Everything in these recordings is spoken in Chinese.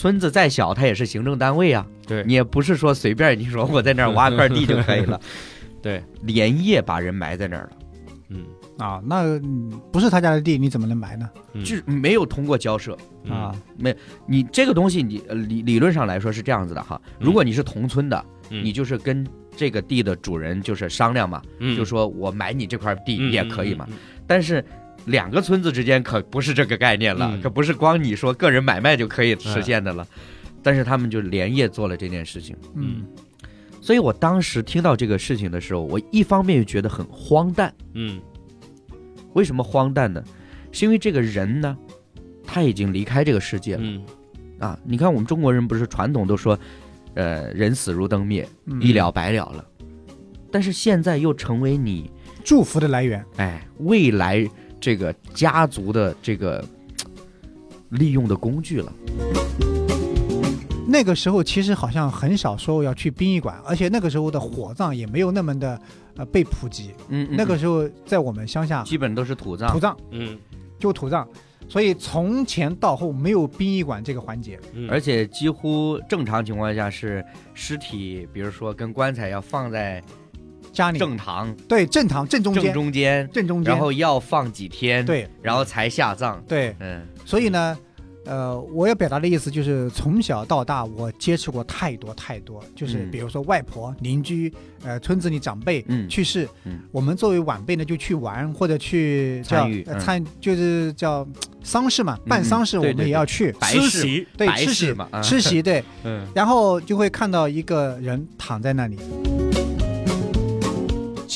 村子再小，它也是行政单位啊，对。你也不是说随便你说我在那儿挖块地就可以了，对，连夜把人埋在那儿了，嗯。啊，那嗯不是他家的地，你怎么能埋呢？嗯。就是没有通过交涉。啊，没，你这个东西你，呃理理论上来说是这样子的哈，如果你是同村的，嗯你就是跟这个地的主人就是商量嘛，嗯。就说我买你这块地嗯也可以嘛。嗯嗯。但是两个村子之间可不是这个概念了，嗯可不是光你说个人买卖就可以实现的了。但是他们就连夜做了这件事情，嗯所以我当时听到这个事情的时候，我一方面又觉得很荒诞。嗯为什么荒诞呢？是因为这个人呢，他已经离开这个世界了、嗯啊！你看我们中国人不是传统都说，呃，人死如灯灭，嗯一了百了了。但是现在又成为你祝福的来源。哎未来这个家族的这个利用的工具了。那个时候其实好像很少说要去殡仪馆，而且那个时候的火葬也没有那么的呃被普及。嗯，那个时候在我们乡下基本都是土葬土，葬嗯就土葬，所以从前到后没有殡仪馆这个环节。嗯，而且几乎正常情况下是尸体，比如说跟棺材要放在家里。正堂。对正堂正中间。正间中间，正中间，然后要放几天，，对。然后才下葬。对，嗯。所以呢，呃，我要表达的意思就是，从小到大我接触过太多太多，就是嗯。比如说外婆、邻居，呃，村子里长辈嗯。去世，嗯。我们作为晚辈呢就去玩或者去参与参，就是叫丧事嘛，办丧事我们也要去，吃席白对吃席嘛啊吃席对，嗯。然后就会看到一个人躺在那里，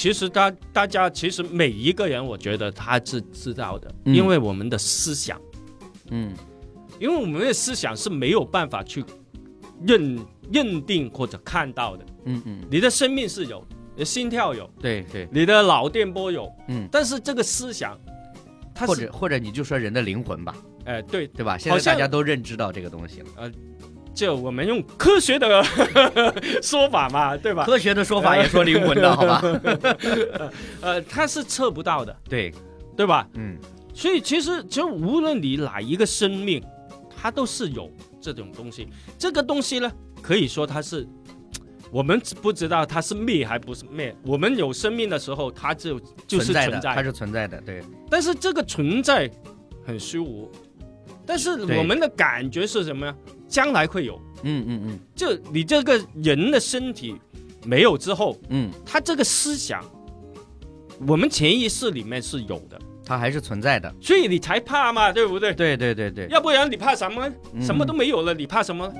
其实大大家其实每一个人，我觉得他是知道的，嗯。因为我们的思想，嗯。因为我们的思想是没有办法去认认定或者看到的。嗯嗯，你的生命是有，你的心跳有，对对，你的脑电波有，嗯，但是这个思想，它或者或者你就说人的灵魂吧，哎、对，对吧？现在大家都认知到这个东西了。就我们用科学的 说法嘛，对吧？科学的说法也说灵魂的，好吧？呃，它是测不到的，对，对吧？嗯所以其实其实无论你哪一个生命，它都是有这种东西。这个东西呢，可以说它是我们不知道它是灭还不是灭。我们有生命的时候，它就就是存在的，存在它是存在的，对，但是这个存在很虚无，但是我们的感觉是什么呀？将来会有，嗯嗯嗯就你这个人的身体没有之后，嗯，他这个思想，我们潜意识里面是有的，它还是存在的。所以你才怕嘛，对不对？对对对对，要不然你怕什么？嗯什么都没有了，你怕什么？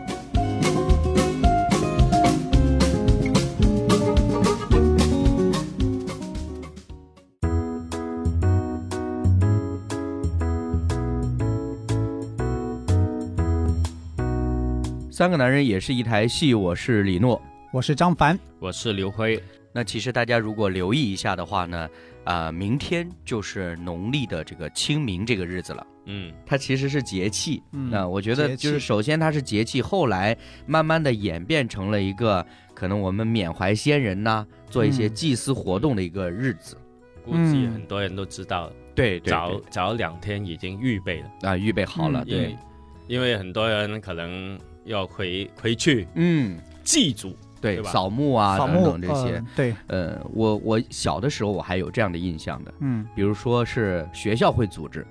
三个男人也是一台戏，我是李诺。我是张凡，我是刘辉，那其实大家如果留意一下的话呢，啊、明天就是农历的这个清明这个日子了。嗯。它其实是节气，嗯那我觉得就是首先它是节气，后来慢慢的演变成了一个可能我们缅怀先人呐、做一些嗯祭祀活动的一个日子。估计嗯。很多人都知道。对，对早早两天已经预备了，啊，预备好了，嗯对。因，因为很多人可能要回回去嗯，祭祖，对，扫墓啊等扫墓等这些。呃对，呃，我我小的时候我还有这样的印象的，嗯，比如说是学校会组织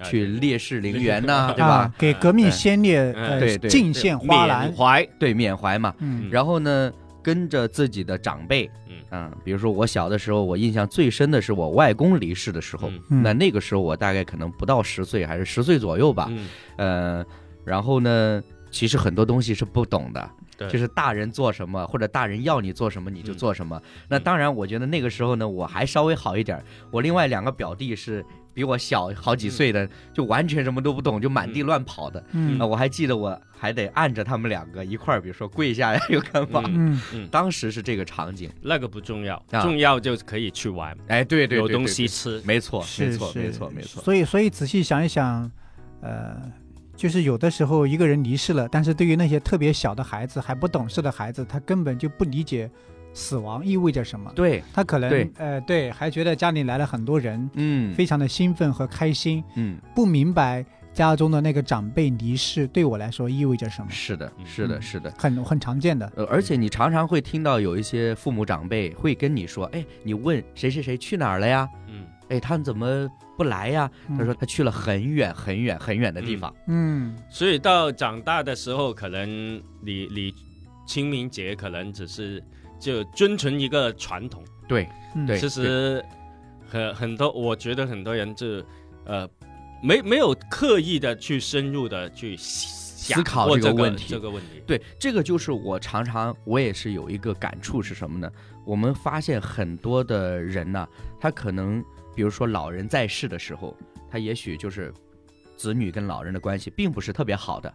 啊去烈士陵园呐、对啊吧？，给革命先烈嗯呃对对。敬献花篮。缅，怀，对，缅怀嘛。嗯。然后呢，跟着自己的长辈，嗯。嗯，比如说我小的时候，我印象最深的是我外公离世的时候，那那个时候我大概可能不到十岁，还是十岁左右吧，嗯，呃，然后呢，其实很多东西是不懂的，对，就是大人做什么或者大人要你做什么你就做什么。那当然，我觉得那个时候呢，我还稍微好一点，我另外两个表弟是比我小好几岁的，就完全什么都不懂，就满地乱跑的。嗯啊，我还记得我还得按着他们两个一块儿，比如说跪下呀，又干嘛？嗯嗯当时是这个场景。那个不重要，啊重要就可以去玩，哎，对对对有东对对西吃，没错，没错，没错，没错。所以所以仔细想一想，呃。就是有的时候一个人离世了，但是对于那些特别小的孩子、还不懂事的孩子，他根本就不理解死亡意味着什么。对，他可能呃对，还觉得家里来了很多人，嗯，非常的兴奋和开心，嗯，不明白家中的那个长辈离世，对我来说意味着什么，是的，嗯是的，嗯是的。很很常见的。呃，而且你常常会听到有一些父母长辈会跟你说：“哎，你问谁谁谁去哪儿了呀？嗯哎，他们怎么不来呀？”他说他去了很远很远很远的地方。嗯，所以到长大的时候，可能你你清明节可能只是就遵循一个传统，对，嗯对其实很很多，我觉得很多人就呃没没有刻意的去深入的去思思考这个这个问题这个问题。对，这个就是我常常我也是有一个感触是什么呢？我们发现很多的人呢，他可能比如说老人在世的时候，他也许就是子女跟老人的关系并不是特别好的。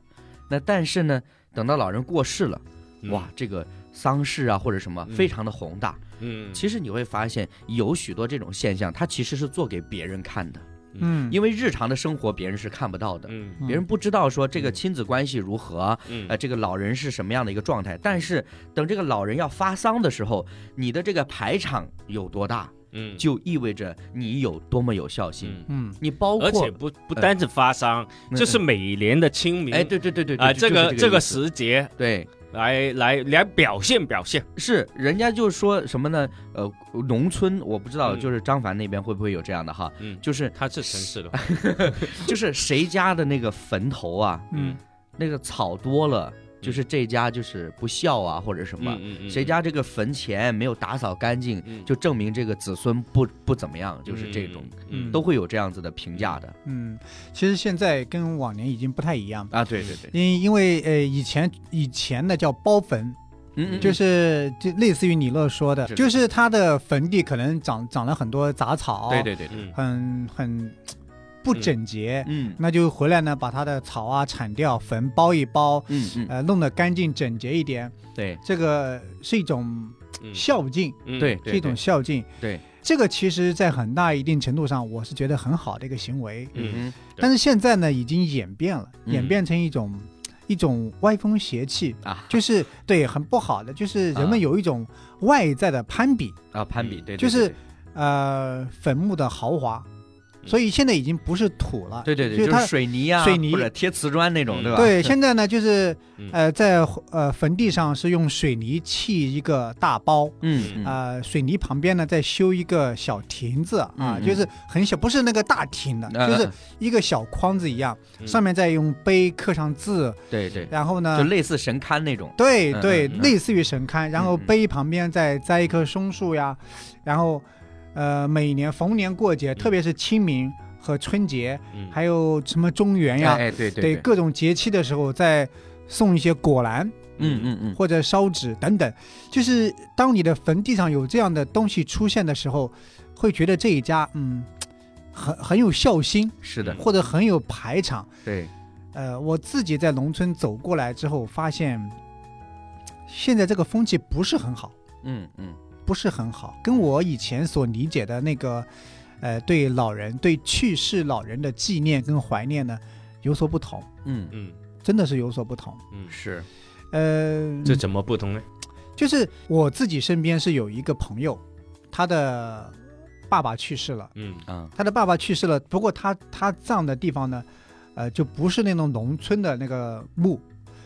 那但是呢，等到老人过世了，嗯哇，，这个丧事啊或者什么嗯非常的宏大。嗯，其实你会发现有许多这种现象，它其实是做给别人看的，嗯，因为日常的生活别人是看不到的。嗯嗯别人不知道说这个嗯亲子关系如何，嗯呃，这个老人是什么样的一个状态。但是等这个老人要发丧的时候，你的这个排场有多大，嗯，就意味着你有多么有孝心。嗯，嗯。你包括，而且不不单是发丧，嗯。就是每年的清明，哎，对对对对对啊，这个这个时节对。来来来表现表现。是人家就说什么呢？呃，农村我不知道，嗯。就是张凡那边会不会有这样的哈？嗯，就是他是城市的，就是谁家的那个坟头啊，嗯。那个草多了，就是这家就是不孝啊，或者什么。嗯嗯谁家这个坟前没有打扫干净，嗯。就证明这个子孙不不怎么样，就是这种，嗯都会有这样子的评价的嗯，其实现在跟往年已经不太一样，啊。对对对，因因为呃以前以前的叫包坟，嗯嗯，就是就类似于李乐说的，就是他的坟地可能长长了很多杂草，对对对。很很不整洁，嗯。那就回来呢把它的草啊铲掉，坟包一包，嗯嗯，呃弄得干净整洁一点，对。这个是一种嗯。孝敬，嗯对对，是一种孝敬。对，这个其实，在很大一定程度上，我是觉得很好的一个行为。嗯嗯。但是现在呢，已经演变了，嗯。演变成一种一种歪风邪气，啊。就是对很不好的，就是人啊。们有一种外在的攀比，啊攀比，对，对就是呃坟墓的豪华，嗯所以现在已经不是土了。对对对，就是它水泥啊，水泥或者贴瓷砖那种，嗯。对吧？对，现在呢，就是嗯。呃，在呃坟地上是用水泥砌一个大包，嗯嗯。呃，水泥旁边呢再修一个小亭子啊，就是很小，不是那个大亭的，嗯就是一个小框子一样，嗯。上面再用碑刻上字，对对，然后呢就，类似神龛那种，嗯对对，类似于神龛，然后碑旁边再栽一棵松树呀，然后呃，每年逢年过节，特别是清明和春节，嗯还有什么中元呀，哎对对对，各种节气的时候再送一些果篮。嗯嗯嗯，或者烧纸等等，就是当你的坟地上有这样的东西出现的时候，会觉得这一家嗯很很有孝心，是的，或者很有排场。对，呃，我自己在农村走过来之后，发现现在这个风气不是很好，嗯嗯不是很好，跟我以前所理解的那个呃对老人、对去世老人的纪念跟怀念呢有所不同，嗯。嗯。真的是有所不同。嗯，是，呃，这怎么不同呢？就是我自己身边是有一个朋友，他的爸爸去世了，嗯。嗯。他的爸爸去世了，不过他他葬的地方呢，呃，就不是那种农村的那个墓，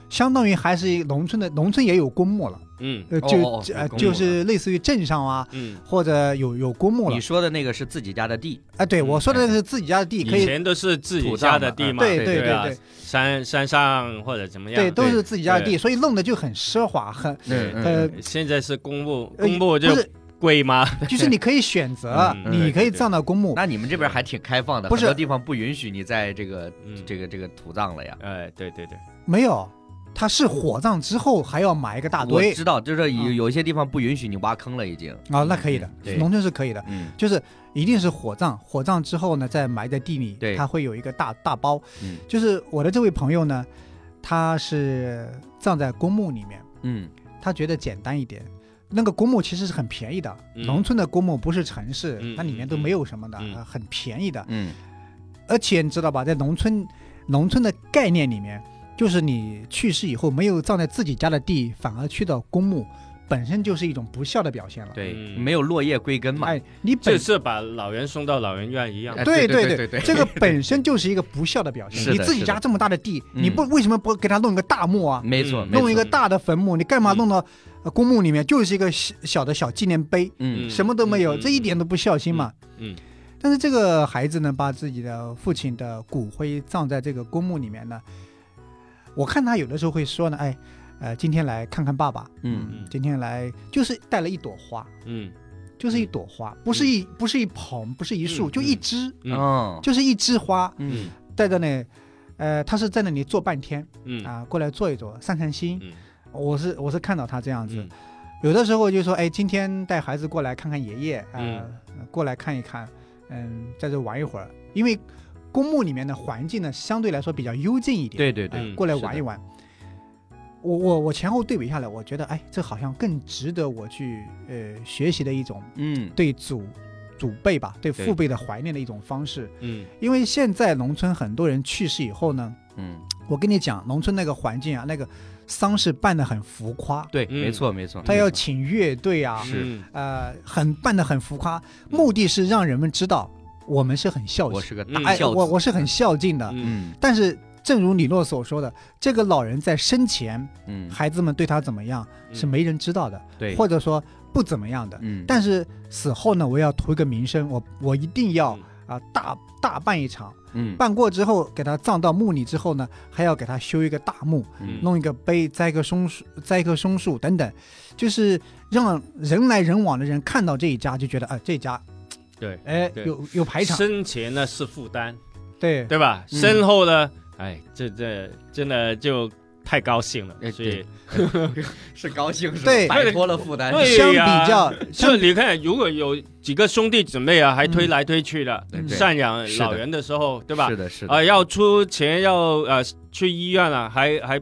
相当于还是一个农村的，农村也有公墓了，嗯。呃，就、哦哦呃就是类似于镇上啊，嗯，或者有有公墓了。你。说的那个是自己家的地，啊，对嗯我说的那是自己家的地，可以，以前都是自己家的地嘛，对对啊对对，山山上或者怎么样，对，都是自己家的地，所以弄得就很奢华，很呃嗯。现在是公墓，呃公墓就不是，贵吗？就是你可以选择，嗯你可以葬到公墓，那你们这边还挺开放的，不是很多地方不允许你在这个嗯，这个这个土葬了呀。哎，对对对，没有，他是火葬之后还要埋一个大堆。我堆知道，就是有嗯。有一些地方不允许你挖坑了，已经。啊，那可以的农村是可以的，嗯。就是一定是火葬，火葬之后呢，再埋在地里，对。它会有一个大大包。嗯。就是我的这位朋友呢，他是葬在公墓里面，嗯。他觉得简单一点。那个公墓其实是很便宜的，嗯。农村的公墓不是城市，嗯它里面都没有什么的，很便宜的。嗯。而且你知道吧，在农村，农村的概念里面，就是你去世以后没有葬在自己家的地，反而去到公墓，本身就是一种不孝的表现了。对，嗯没有落叶归根嘛。哎，你本就是把老人送到老人院一样哎。对对对对对这个本身就是一个不孝的表现。你自己家这么大的地，嗯你不为什么不给他弄一个大墓啊？没错，弄一个大的坟墓，你干嘛嗯弄到呃公墓里面？就是一个小小的小纪念碑，嗯什么都没有，嗯这一点都不孝心嘛。嗯但是这个孩子呢，把自己的父亲的骨灰葬在这个公墓里面呢，我看他有的时候会说呢，哎，呃，今天来看看爸爸，嗯。嗯今天来就是带了一朵花，嗯。就是一朵花，不是一不是一捧，不是一束，嗯就一枝，嗯。哦，就是一枝花嗯。带着呢，呃，他是在那里坐半天嗯。啊，过来坐一坐，散散心。嗯。我是我是看到他这样子，嗯。有的时候就说，哎，今天带孩子过来看看爷爷，啊、嗯。过来看一看，嗯，在这玩一会儿，因为公墓里面的环境呢，相对来说比较幽静一点，对对对，过来玩一玩。我我我前后对比下来，我觉得，哎，这好像更值得我去呃学习的一种嗯。对祖祖辈吧，对对。父辈的怀念的一种方式。嗯。因为现在农村很多人去世以后呢，嗯，我跟你讲，农村那个环境啊，那个丧事办得很浮夸，对，嗯。没错没错，他要请乐队啊，是。嗯呃，很办得很浮夸，目的是让人们知道我们是很孝敬，我是个大孝子，我我是很孝敬的。嗯。嗯但是正如李诺所说的，这个老人在生前，嗯，孩子们对他怎么样嗯。是没人知道的，对，或者说不怎么样的。嗯，但是死后呢，我要图一个名声，我我一定要嗯。啊大大办一场，嗯。办过之后给他葬到墓里之后呢，还要给他修一个大墓，嗯。弄一个碑，栽一棵松树，栽一棵松树等等，就是让人来人往的人看到这一家就觉得啊、这家对哎有有排场，生前呢是负担，对。对吧？嗯。身后呢，哎，这这真的就太高兴了哎，所以 是高兴是吧？对。摆脱了负担，对。相呀比较就你看，如果有几个兄弟姊妹啊，还推嗯来推去的，对对。赡养老人的时候，对吧？是？的，是的，啊，要出钱要呃去医院了，还还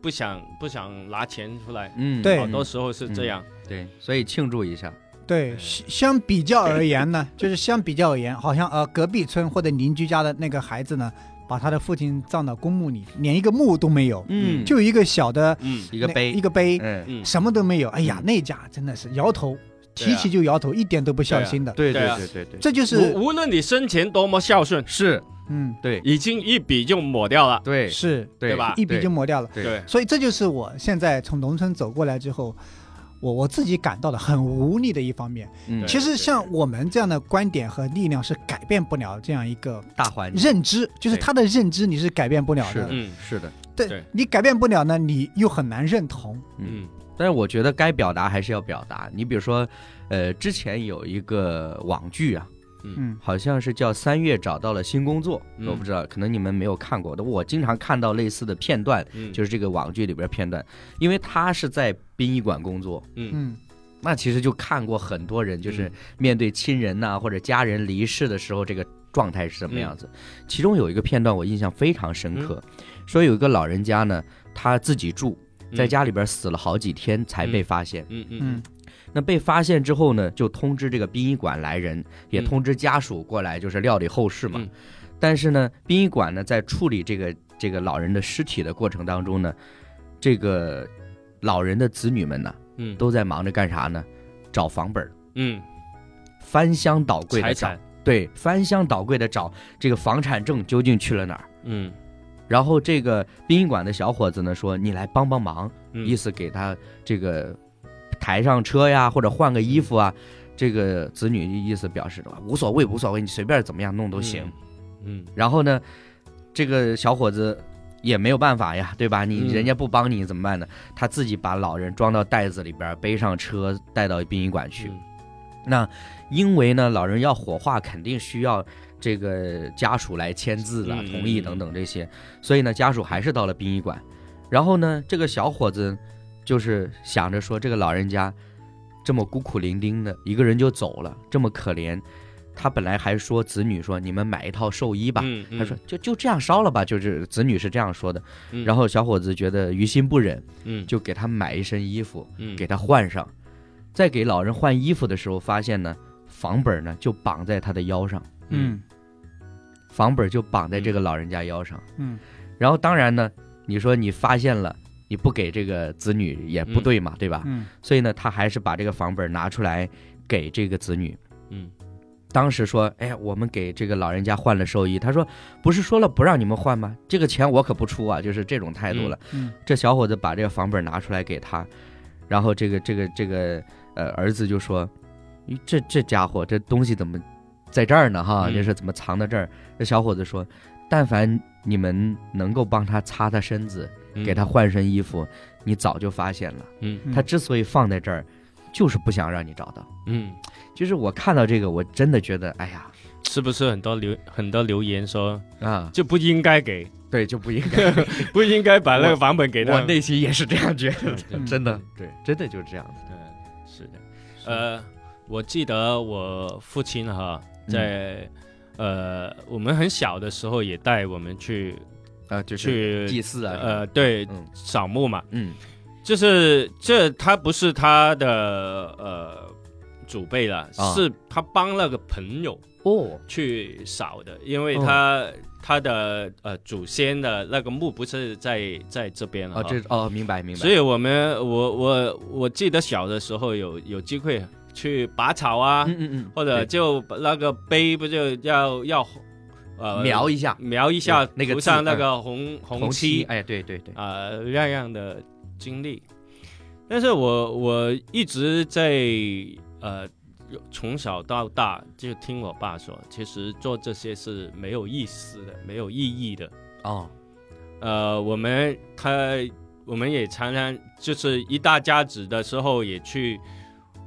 不想不想拿钱出来，嗯，对。好多时候是这样。对，所以庆祝一下，对相相比较而言呢，就是相比较而言，好像呃隔壁村或者邻居家的那个孩子呢，把他的父亲葬到公墓里，连一个墓都没有，嗯，就一个小的嗯一个碑。一，个碑，嗯，嗯，什么都没有。哎呀，嗯。那家真的是摇头，提起就摇头，一点都不孝心的。对对对啊。对对对，这就是无无论你生前多么孝顺，是，嗯，对已经一笔就抹掉了。对。是对。对吧？一笔就抹掉了。对对，所以这就是我现在从农村走过来之后，我我自己感到的很无力的一方面。嗯其实像我们这样的观点和力量是改变不了这样一个大环境认知，就是他的认知你是改变不了的。嗯是的，对对你改变不了呢，你又很难认同。嗯但是我觉得该表达还是要表达。你比如说，呃，之前有一个网剧啊，嗯。好像是叫《三月找到了新工作》，嗯。我不知道，可能你们没有看过的。我经常看到类似的片段，嗯，就是这个网剧里边片段，因为他是在殡仪馆工作，嗯。嗯。那其实就看过很多人，就是面对亲人呐、或者家人离世的时候，这个状态是什么样子。其中有一个片段我印象非常深刻，说有一个老人家呢，他自己住嗯。在家里边死了好几天才被发现。嗯嗯。嗯那被发现之后呢，就通知这个殡仪馆来人，也嗯通知家属过来，就是料理后事嘛。嗯但是呢，殡仪馆呢在处理这个这个老人的尸体的过程当中呢，这个老人的子女们呢嗯都在忙着干啥呢？找房本儿，嗯翻箱倒柜的找对，翻箱倒柜的找这个房产证究竟去了哪儿。嗯然后这个殡仪馆的小伙子呢说：“你来帮帮忙，嗯意思给他这个抬上车呀，或者换个衣服啊。”这个子女意思表示的无所谓，无所谓，你随便怎么样弄都行。嗯然后呢，这个小伙子也没有办法呀，对吧？你嗯人家不帮你怎么办呢？他自己把老人装到袋子里边，背上车带到殡仪馆去。嗯那因为呢，老人要火化，肯定需要这个家属来签字了、嗯同意等等这些，所以呢，家属还是到了殡仪馆。然后呢，这个小伙子就是想着说，这个老人家这么孤苦伶仃的一个人就走了，这么可怜。他本来还说子女说你们买一套寿衣吧，嗯他说就就这样烧了吧，就是子女是这样说的。嗯。然后小伙子觉得于心不忍，嗯。就给他买一身衣服，嗯。给他换上。在给老人换衣服的时候，发现呢，房本呢就绑在他的腰上，嗯。房本就绑在这个老人家腰上。嗯。然后当然呢，你说你发现了你不给这个子女也不对嘛，对吧？嗯所以呢，他还是把这个房本拿出来给这个子女。嗯当时说，哎呀，我们给这个老人家换了寿衣。他说，不是说了不让你们换吗？这个钱我可不出啊，就是这种态度了。嗯这小伙子把这个房本拿出来给他，然后这个这个这个呃儿子就说，咦这这家伙这东西怎么在这儿呢？哈，嗯这是怎么藏到这儿？这小伙子说，但凡你们能够帮他擦擦身子，嗯给他换身衣服，你早就发现了。嗯嗯他之所以放在这儿，就是不想让你找到。嗯，就是我看到这个，我真的觉得，哎呀是不是很多留很多留言说啊，就不应该给，对，就不应该。不应该把那个版本给他？我内心也是这样觉得 真的，对，真的就是这样子。嗯，是的，呃，我记得我父亲哈，在、呃我们很小的时候也带我们去啊，就是去祭祀啊，呃对嗯。扫墓嘛，嗯。就是这他不是他的呃祖辈了，啊。是他帮那个朋友哦，去扫的，因为他、他的呃祖先的那个墓不是在在这边了哦，这哦，明白明白。所以我们我我我记得小的时候有有机会去拔草啊，嗯嗯嗯，或者就把那个碑不就要要呃描一下描一下那个涂上那个红红漆哎，对对对，啊、那样的经历。但是我我一直在呃从小到大就听我爸说，其实做这些是没有意思的，没有意义的。哦，呃，我们他我们也常常就是一大家子的时候也去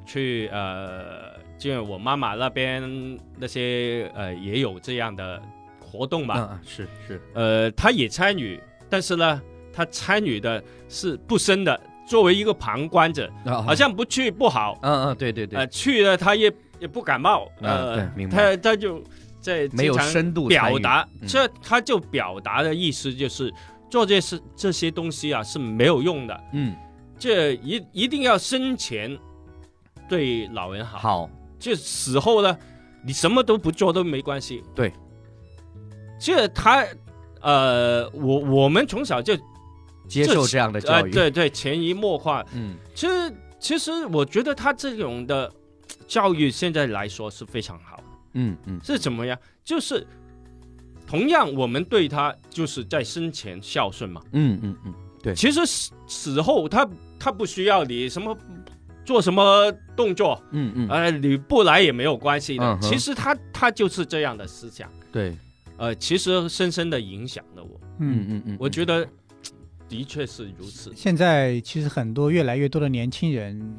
去呃，就我妈妈那边那些呃也有这样的活动嗯嘛，嗯是是，呃，他也参与，但是呢，他参与的是不深的，作为一个旁观者，好好像不去不好，嗯嗯对对对。呃，，去了他也也不感冒，啊呃，对明白。他他就在没有深度表达，嗯。这他就表达的意思就是做这事这些东西啊是没有用的，嗯。这一一定要生前对老人好，好，就死后呢，你什么都不做都没关系。对，这他呃，我我们从小就接受这样的呃教育，对对潜移默化，嗯。其实其实我觉得他这种的教育现在来说是非常好。嗯嗯。是怎么样？就是同样，我们对他就是在生前孝顺嘛。嗯嗯嗯，对。其实死死后他他不需要你什么做什么动作，嗯嗯，呃，你不来也没有关系的。嗯其实他他就是这样的思想，对，呃，其实深深的影响了我。嗯嗯，嗯嗯，我觉得的确是如此。现在其实很多越来越多的年轻人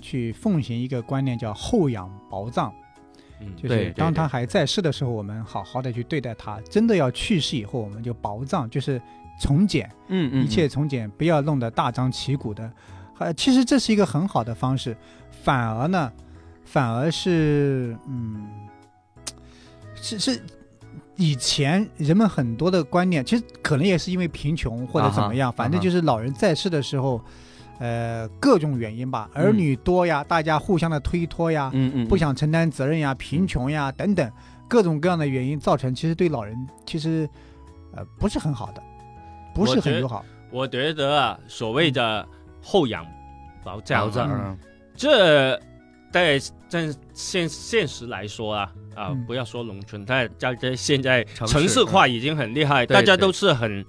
去奉行一个观念，叫厚养薄葬，嗯，就是当他还在世的时候，我们好好的去对待他；真的要去世以后，我们就薄葬，就是从简，嗯嗯一切从简，不要弄得大张旗鼓的。呃，其实这是一个很好的方式，反而呢，反而是嗯，是是以前人们很多的观念，其实可能也是因为贫穷或者怎么样，啊反正就是老人在世的时候，呃，各种原因吧，儿女多呀，大家互相的推脱呀，嗯嗯，不想承担责任呀、贫穷呀等等各种各样的原因造成，其实对老人其实呃不是很好的，不是很友好。我觉得啊，所谓的后养保障，嗯。这在在现现实来说啊啊，嗯不要说农村，在在在现在城市化已经很厉害，大家都是很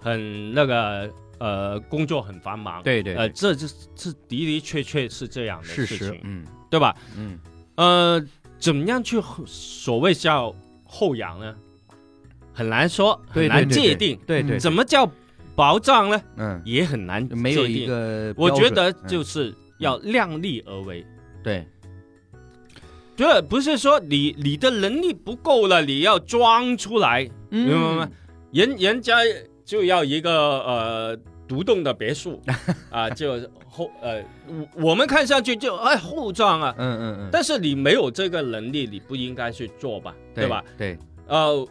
很那个呃工作很繁忙，对对，呃，对这这这的的确确是这样的事事情，，实嗯对吧？嗯呃，怎么样去所谓叫后养呢？很难说，很难对对对对界定。对对，怎么叫保障呢？嗯也很难界定。没有一个我觉得就是要量力而为。对，这不是说你你的能力不够了，你要装出来，明白吗？嗯人人家就要一个呃独栋的别墅 啊，就后呃我我们看上去就哎厚葬啊，嗯嗯嗯，但是你没有这个能力，你不应该去做吧，对吧？？对，呃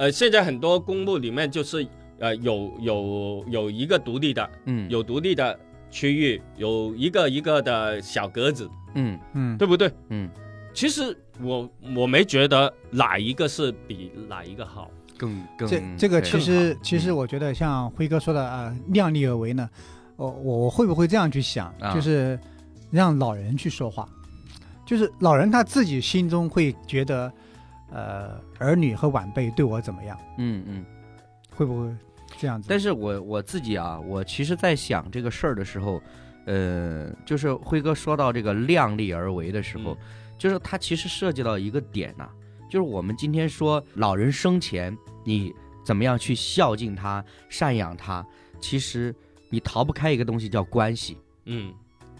呃，现在很多公墓里面就是呃有有有一个独立的，嗯。有独立的区域，有一个一个的小格子，嗯。嗯，对不对？嗯，其实我我没觉得哪一个是比哪一个好，更更这这个其实其实嗯我觉得像辉哥说的啊、呃量力而为呢，我我我会不会这样去想，啊。就是让老人去说话，就是老人他自己心中会觉得，呃，儿女和晚辈对我怎么样，嗯嗯。会不会这样子？但是我我自己啊，我其实在想这个事儿的时候，呃，就是辉哥说到这个量力而为的时候，嗯就是他其实涉及到一个点呐、就是我们今天说老人生前你怎么样去孝敬他、赡养他，其实你逃不开一个东西叫关系。嗯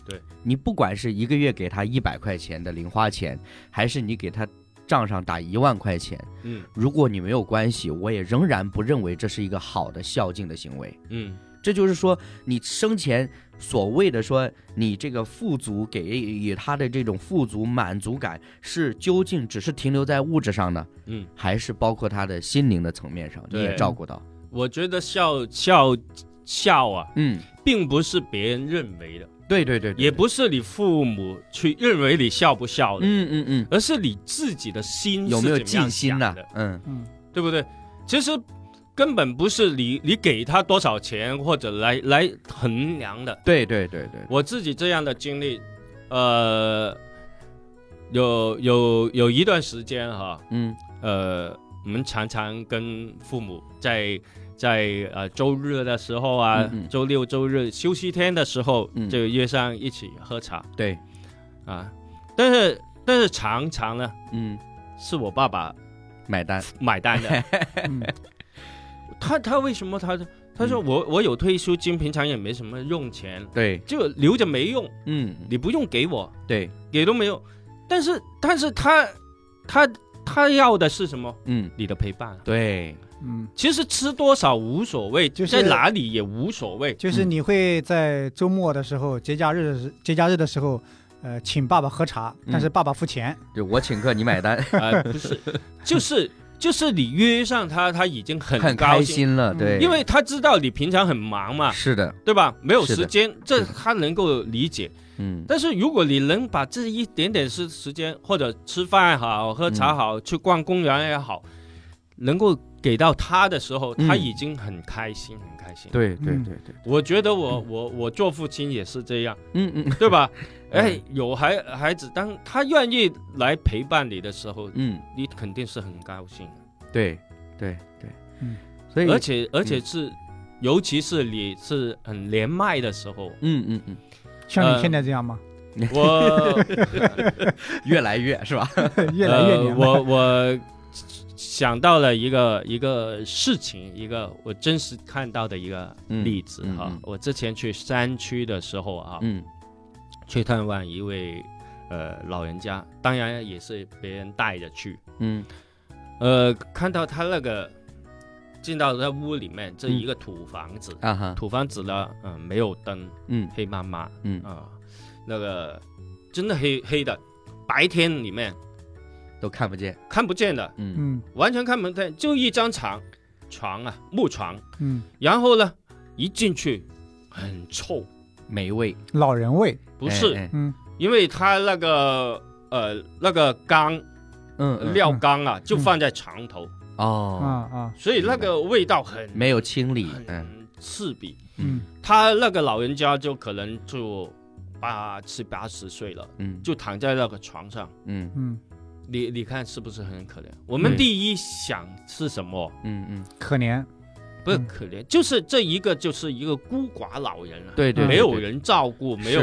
对你不管是一个月给他一百块钱的零花钱，还是你给他账上打一万块钱，嗯如果你没有关系，我也仍然不认为这是一个好的孝敬的行为。嗯这就是说，你生前所谓的说你这个富足给予他的这种富足满足感，是究竟只是停留在物质上呢，嗯，还是包括他的心灵的层面上，你也照顾到？我觉得孝孝孝啊，嗯，并不是别人认为的，对对对对也不是你父母去认为你孝不孝的，嗯嗯嗯，而是你自己的心有没有是怎么样尽心呢？想的？？嗯。嗯。对不对？其实根本不是你你给他多少钱或者来来衡量的。对对对对，我自己这样的经历，呃，有有有一段时间哈，嗯。呃，我们常常跟父母在在呃周日的时候啊，嗯嗯。周六周日休息天的时候，嗯。就约上一起喝茶。对，啊。但是但是常常呢，嗯，是我爸爸买单，买单的。嗯他他为什么他他说嗯我我有退休金，平常也没什么用钱，对，就留着没用，嗯，你不用给我，对，给都没用。但是但是他他他要的是什么？嗯你的陪伴啊。对，嗯，其实吃多少无所谓，就是在哪里也无所谓。就是你会在周末的时候、节假日的时节假日的时候，呃，请爸爸喝茶，但是爸爸付钱。就我请客，你买单，啊、不是，就是就是你约上他，他已经很很高兴，开心了，嗯对，因为他知道你平常很忙嘛，是的，对吧？没有时间，这他能够理解。嗯。但是如果你能把这一点点时时间，或者吃饭好、喝茶嗯好、去逛公园也好，能够给到他的时候，嗯。他已经很开心，很开心。对对对，我觉得我我我做父亲也是这样，嗯嗯。对吧？嗯哎，有孩孩子，当他愿意来陪伴你的时候，嗯，你肯定是很高兴的。对对对，嗯，所以而且而且是，尤其是你是很年迈的时候，嗯嗯嗯，呃像你现在这样吗？我越来越是吧？越来越呃年迈。我我想到了一个一个事情，一个我真实看到的一个嗯例子哈。嗯嗯我之前去山区的时候啊，嗯去探望一位呃老人家，当然也是别人带着去。嗯。呃，看到他那个进到他屋里面，这嗯一个土房子，啊哈，土房子呢，嗯、没有灯，嗯。黑麻麻嗯。啊、那个真的黑黑的，白天里面都看不见，看不见的，嗯。嗯完全看不见，就一张床，床啊木床，嗯，然后呢一进去很臭，没味，老人味。不是，哎。哎嗯因为他那个呃那个缸嗯嗯料缸啊就放在床头，啊哦，啊啊。所以那个味道很没有清理，嗯。很刺鼻。嗯。他那个老人家就可能就八七八十岁了，嗯。就躺在那个床上。嗯。嗯，你你看是不是很可怜？我们第一想是什么？嗯嗯，可怜。嗯不是可怜，就是这一个就是一个孤寡老人啊，对对，嗯没有人照顾，没有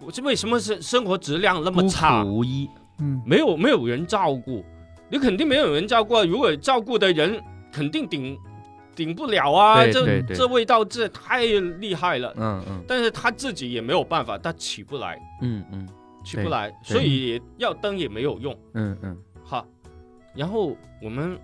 我这为什么是生活质量那么孤差苦？无依，嗯没有没有人照顾，你肯定没有人照顾啊。如果照顾的人肯定顶顶不了啊，这对对对这味道这太厉害了。嗯嗯但是他自己也没有办法，他起不来，嗯嗯起不来，所以要灯也没有用。嗯嗯好，然后我们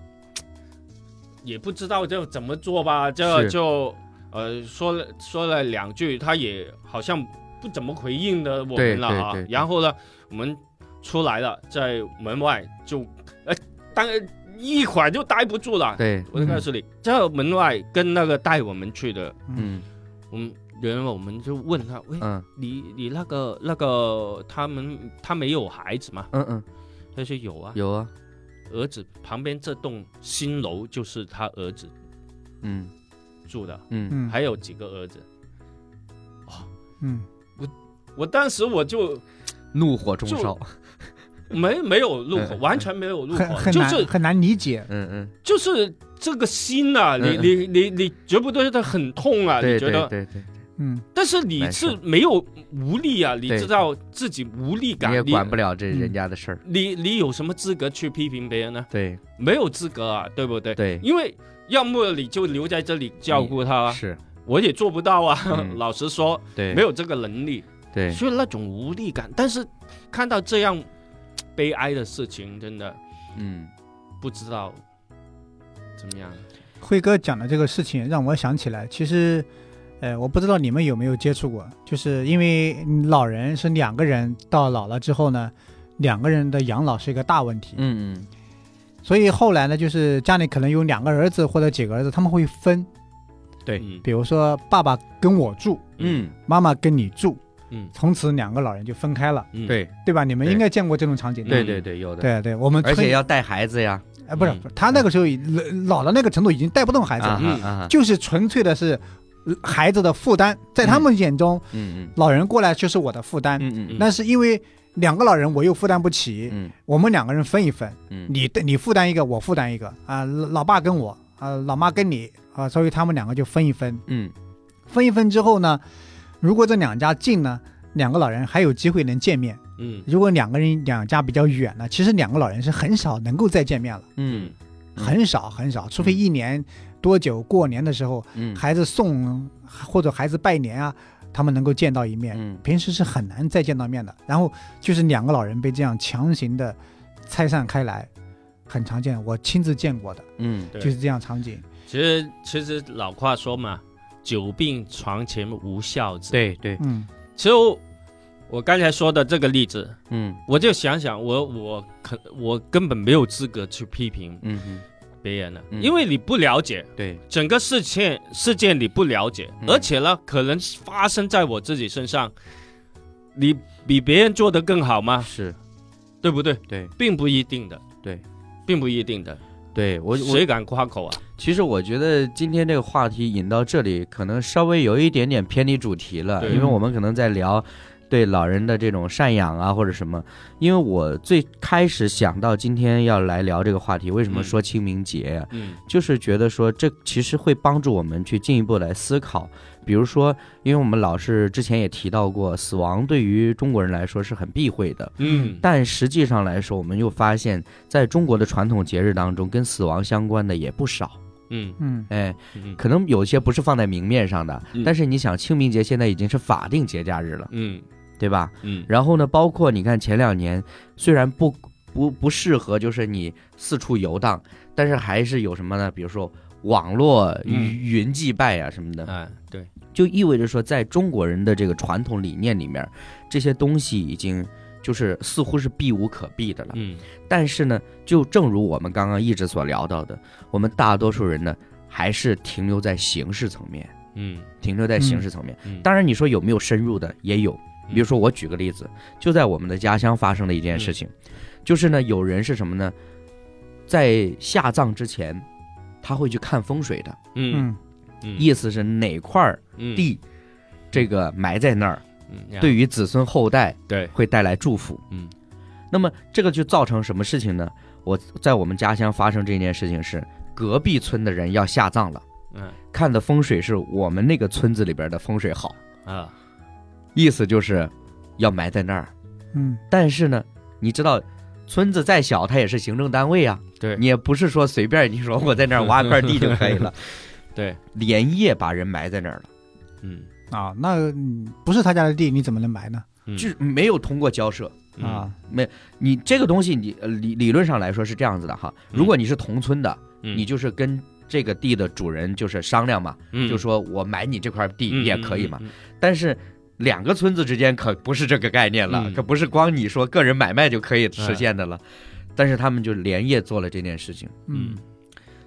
也不知道就怎么做吧，这就呃说了说了两句，他也好像不怎么回应的我们了啊。然后呢，我们出来了，在门外就呃，当然一会儿就待不住了。对，我就告诉你，这门外跟那个带我们去的，嗯我们然后我们就问他，喂，嗯你你那个那个他们他没有孩子吗？嗯嗯，他说有啊。有啊，儿子旁边这栋新楼就是他儿子嗯。住的，嗯。嗯，还有几个儿子。嗯。我我当时我就怒火中烧，没没有入口，嗯。完全没有入很口，就是很难理解。嗯嗯，就是这个心啊，你你你你觉不觉得很痛啊？你觉得？对对对，嗯。但是你是没有无力啊，你知道自己无力感，你也管不了这嗯人家的事儿，你你有什么资格去批评别人呢？对。没有资格啊，对不对？对，因为要么你就留在这里照顾他啊，是，我也做不到啊。嗯。老实说，对，没有这个能力，对，所以那种无力感。但是看到这样悲哀的事情，真的嗯。不知道怎么样。辉哥讲的这个事情让我想起来，其实，呃，我不知道你们有没有接触过，就是因为老人是两个人，到老了之后呢，两个人的养老是一个大问题，嗯嗯。所以后来呢，就是家里可能有两个儿子或者几个儿子，他们会分，对嗯。比如说爸爸跟我住，嗯，妈妈跟你住，嗯从此两个老人就分开了，嗯，对对吧？你们应该见过这种场景，对对对，有的，对对，我们而村且要带孩子呀，哎，不是他那个时候已老老到那个程度，已经带不动孩子啊了，就是纯粹的是呃孩子的负担，在他们眼中，嗯嗯老人过来就是我的负担。嗯嗯嗯。那是因为两个老人我又负担不起，嗯。我们两个人分一分，嗯，你你负担一个，我负担一个。啊，老老爸跟我啊，老妈跟你啊，所以他们两个就分一分，嗯。分一分之后呢，如果这两家近呢，两个老人还有机会能见面；嗯。如果两个人两家比较远呢，其实两个老人是很少能够再见面了，嗯。嗯。很少很少，除非一年多久过年的时候，嗯，孩子送或者孩子拜年啊，他们能够见到一面，嗯。平时是很难再见到面的。然后就是两个老人被这样强行的拆散开来，很常见，我亲自见过的，嗯对。就是这样场景。其实其实老话说嘛，久病床前无孝子。，对对，嗯。其实我我刚才说的这个例子，嗯。我就想想，我我可我根本没有资格去批评嗯嗯，别人了，嗯。因为你不了解对，整个事件事件，你不了解，嗯。而且呢，可能发生在我自己身上，你比别人做得更好吗？是，对不对？对。并不一定的，对，并不一定的，对我我谁敢夸口啊？其实我觉得今天这个话题引到这里，可能稍微有一点点偏离主题了，因为我们可能在聊对老人的这种赡养啊或者什么。因为我最开始想到今天要来聊这个话题，为什么嗯说清明节、嗯就是觉得说这其实会帮助我们去进一步来思考，比如说，因为我们老是之前也提到过，死亡对于中国人来说是很避讳的。嗯，但实际上来说，我们又发现，在中国的传统节日当中，跟死亡相关的也不少。嗯嗯哎，嗯可能有些不是放在明面上的，嗯但是你想，清明节现在已经是法定节假日了，嗯对吧？嗯然后呢，包括你看前两年，虽然不不不适合就是你四处游荡，但是还是有什么呢？比如说网络嗯云云祭拜啊什么的，嗯，对，就意味着说，在中国人的这个传统理念里面，这些东西已经就是似乎是避无可避的了。嗯但是呢，就正如我们刚刚一直所聊到的，我们大多数人呢，还是停留在形式层面，嗯停留在形式层面。嗯，当然，你说有没有深入的，也有。嗯比如说，我举个例子，就在我们的家乡发生了一件事情，就是呢，有人是什么呢，在下葬之前，他会去看风水的，嗯意思是哪块儿嗯。地，这个埋在那儿，嗯对于子孙后代对。会带来祝福。嗯。那么这个就造成什么事情呢？我在我们家乡发生这件事情是，隔壁村的人要下葬了，嗯。看的风水是我们那个村子里边的风水好，啊意思就是要埋在那儿。嗯但是呢，你知道，村子再小，它也是行政单位啊，对你也不是说随便你说我在那儿挖块地就可以了，对连夜把人埋在那儿了，嗯啊，那嗯不是他家的地，你怎么能埋呢？嗯就是没有通过交涉。啊，没，你这个东西你，呃理理论上来说是这样子的哈，如果你是同村的，嗯你就是跟这个地的主人就是商量嘛，嗯就说我买你这块地嗯也可以嘛。嗯但是两个村子之间可不是这个概念了，嗯可不是光你说个人买卖就可以实现的了。但是他们就连夜做了这件事情，嗯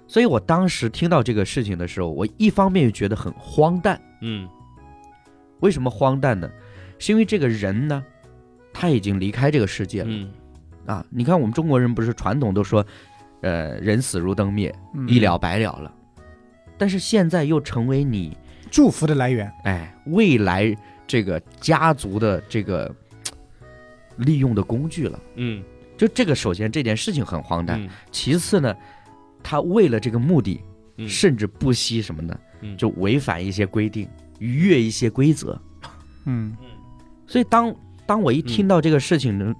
所以我当时听到这个事情的时候，我一方面又觉得很荒诞。嗯为什么荒诞呢？是因为这个人呢，他已经离开这个世界了、嗯啊。你看我们中国人不是传统都说，呃，人死如灯灭，嗯一了百了了。但是现在又成为你祝福的来源。哎未来这个家族的这个利用的工具了。嗯。就这个，首先这件事情很荒诞，嗯。其次呢，他为了这个目的，嗯。甚至不惜什么呢？嗯。就违反一些规定，逾越一些规则。嗯。所以当当我一听到这个事情呢，